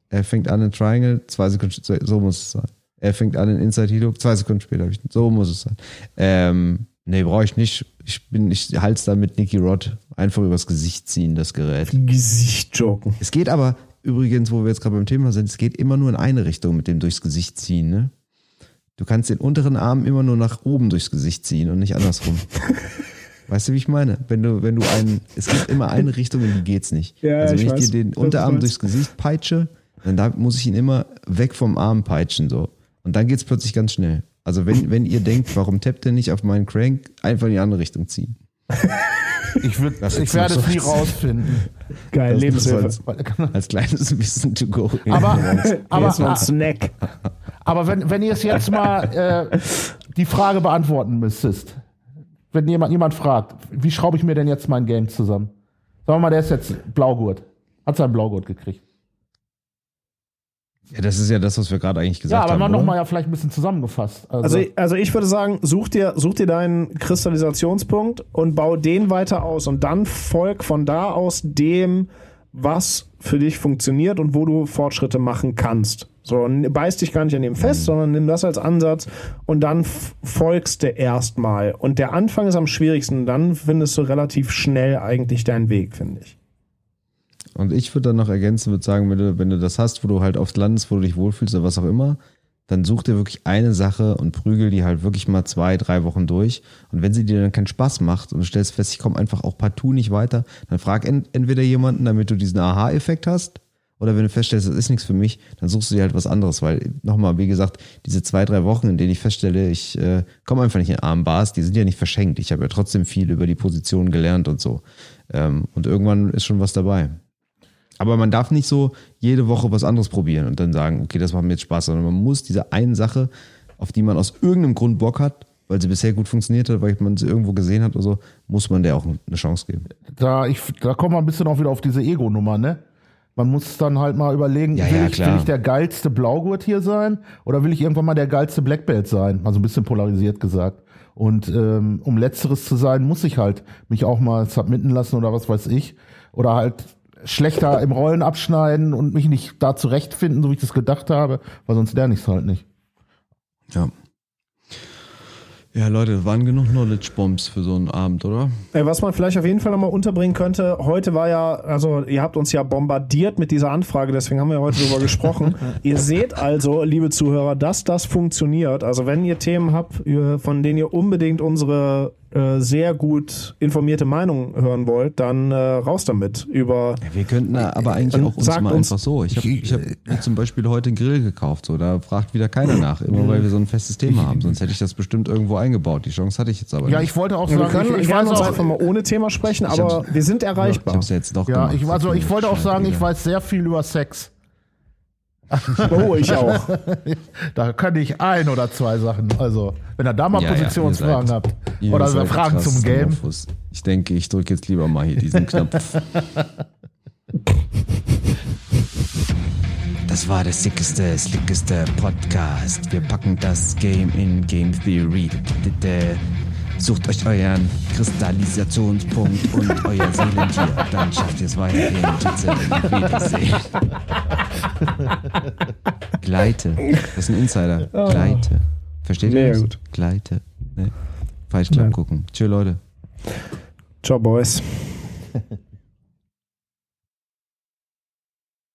Er fängt an in Triangle, zwei Sekunden, später- so muss es sein. Er fängt an in Inside Hook, zwei Sekunden später habe ich, so muss es sein. Ähm, nee, brauche ich nicht. Ich bin, ich halte da mit Nicky Rod einfach übers Gesicht ziehen, das Gerät. Gesicht joken. Es geht aber übrigens, wo wir jetzt gerade beim Thema sind, es geht immer nur in eine Richtung mit dem durchs Gesicht ziehen, ne? Du kannst den unteren Arm immer nur nach oben durchs Gesicht ziehen und nicht andersrum. Weißt du, wie ich meine? Wenn du, wenn du einen, es gibt immer eine Richtung, in die geht's nicht. Ja, also ich wenn ich weiß, dir den Unterarm durchs Gesicht peitsche, dann da muss ich ihn immer weg vom Arm peitschen, so. Und dann geht's plötzlich ganz schnell. Also wenn, wenn ihr denkt, warum tappt ihr nicht auf meinen Crank, einfach in die andere Richtung ziehen. Ich, würd, Das ich werde es nie rausfinden. Geil, Lebenshilfe. Als, als kleines Wissen to go. Aber, Aber, aber, Snack. aber wenn, wenn ihr es jetzt mal äh, die Frage beantworten müsstest, wenn jemand, jemand fragt, wie schraube ich mir denn jetzt mein Game zusammen? Sagen wir mal, der ist jetzt Blaugurt. Hat seinen Blaugurt gekriegt. Ja, das ist ja das, was wir gerade eigentlich Ja, gesagt aber haben. mal oder? nochmal ja vielleicht ein bisschen zusammengefasst. Also, Also, also ich würde sagen, such dir, such dir deinen Kristallisationspunkt und bau den weiter aus und dann folg von da aus dem, was für dich funktioniert und wo du Fortschritte machen kannst. So, beiß dich gar nicht an dem fest, sondern nimm das als Ansatz und dann folgst du erstmal. Und der Anfang ist am schwierigsten, dann findest du relativ schnell eigentlich deinen Weg, finde ich. Und ich würde dann noch ergänzen, würde sagen, wenn du, wenn du das hast, wo du halt aufs Landest, wo du dich wohlfühlst oder was auch immer, dann such dir wirklich eine Sache und prügel die halt wirklich mal zwei, drei Wochen durch. Und wenn sie dir dann keinen Spaß macht und du stellst fest, ich komme einfach auch partout nicht weiter, dann frag ent entweder jemanden, damit du diesen Aha-Effekt hast, oder wenn du feststellst, das ist nichts für mich, dann suchst du dir halt was anderes, weil nochmal, wie gesagt, diese zwei, drei Wochen, in denen ich feststelle, ich äh, komme einfach nicht in Armbars, die sind ja nicht verschenkt. Ich habe ja trotzdem viel über die Position gelernt und so. Ähm, und irgendwann ist schon was dabei. Aber man darf nicht so jede Woche was anderes probieren und dann sagen, okay, das macht mir jetzt Spaß, sondern man muss diese eine Sache, auf die man aus irgendeinem Grund Bock hat, weil sie bisher gut funktioniert hat, weil man sie irgendwo gesehen hat oder so, muss man der auch eine Chance geben. Da, ich, da kommen wir ein bisschen auch wieder auf diese Ego-Nummer, ne? Man muss dann halt mal überlegen, Ja, will, ja, ich, will ich der geilste Blaugurt hier sein oder will ich irgendwann mal der geilste Blackbelt sein? Also ein bisschen polarisiert gesagt. Und ähm, um letzteres zu sein, muss ich halt mich auch mal submitten lassen oder was weiß ich. Oder halt schlechter im Rollen abschneiden und mich nicht da zurechtfinden, so wie ich das gedacht habe, weil sonst lerne ich es halt nicht. Ja. Ja, Leute, waren genug Knowledge Bombs für so einen Abend, oder? Ey, Was man vielleicht auf jeden Fall nochmal unterbringen könnte, heute war ja, also ihr habt uns ja bombardiert mit dieser Anfrage, deswegen haben wir heute darüber gesprochen. Ihr seht also, liebe Zuhörer, dass das funktioniert. Also wenn ihr Themen habt, von denen ihr unbedingt unsere äh, sehr gut informierte Meinung hören wollt, dann äh, raus damit über Ja, wir könnten da aber eigentlich auch uns mal uns- einfach so. Ich habe ich hab mir zum Beispiel heute einen Grill gekauft, so da fragt wieder keiner nach, immer weil wir so ein festes Thema haben. Sonst hätte ich das bestimmt irgendwo eingebaut. Die Chance hatte ich jetzt aber Ja, nicht. ich wollte auch wir sagen, können ich, ich weiß uns auch, einfach mal ohne Thema sprechen, aber wir sind ich erreichbar. habe es jetzt doch ja, gemacht. ich, also ich wollte auch sagen, ich weiß sehr viel über Sex. Oh, ich auch. Da kann ich ein oder zwei Sachen. Also, wenn ihr da mal Ja, ja, Positionsfragen ihr habt oder seid Fragen zum Game. Ich denke, ich drücke jetzt lieber mal hier diesen Knopf. Das war der sickeste, slickeste Podcast. Wir packen das Game in Game Theory. Sucht euch euren Kristallisationspunkt und euer Seelentier. Dann schafft ihr es. Tschüss, Wiedersehen. Gleite. Das ist ein Insider. Gleite. Versteht ihr das? gut. Gleite. Ne? Falsch Club gucken. Tschö, Leute. Ciao, Boys.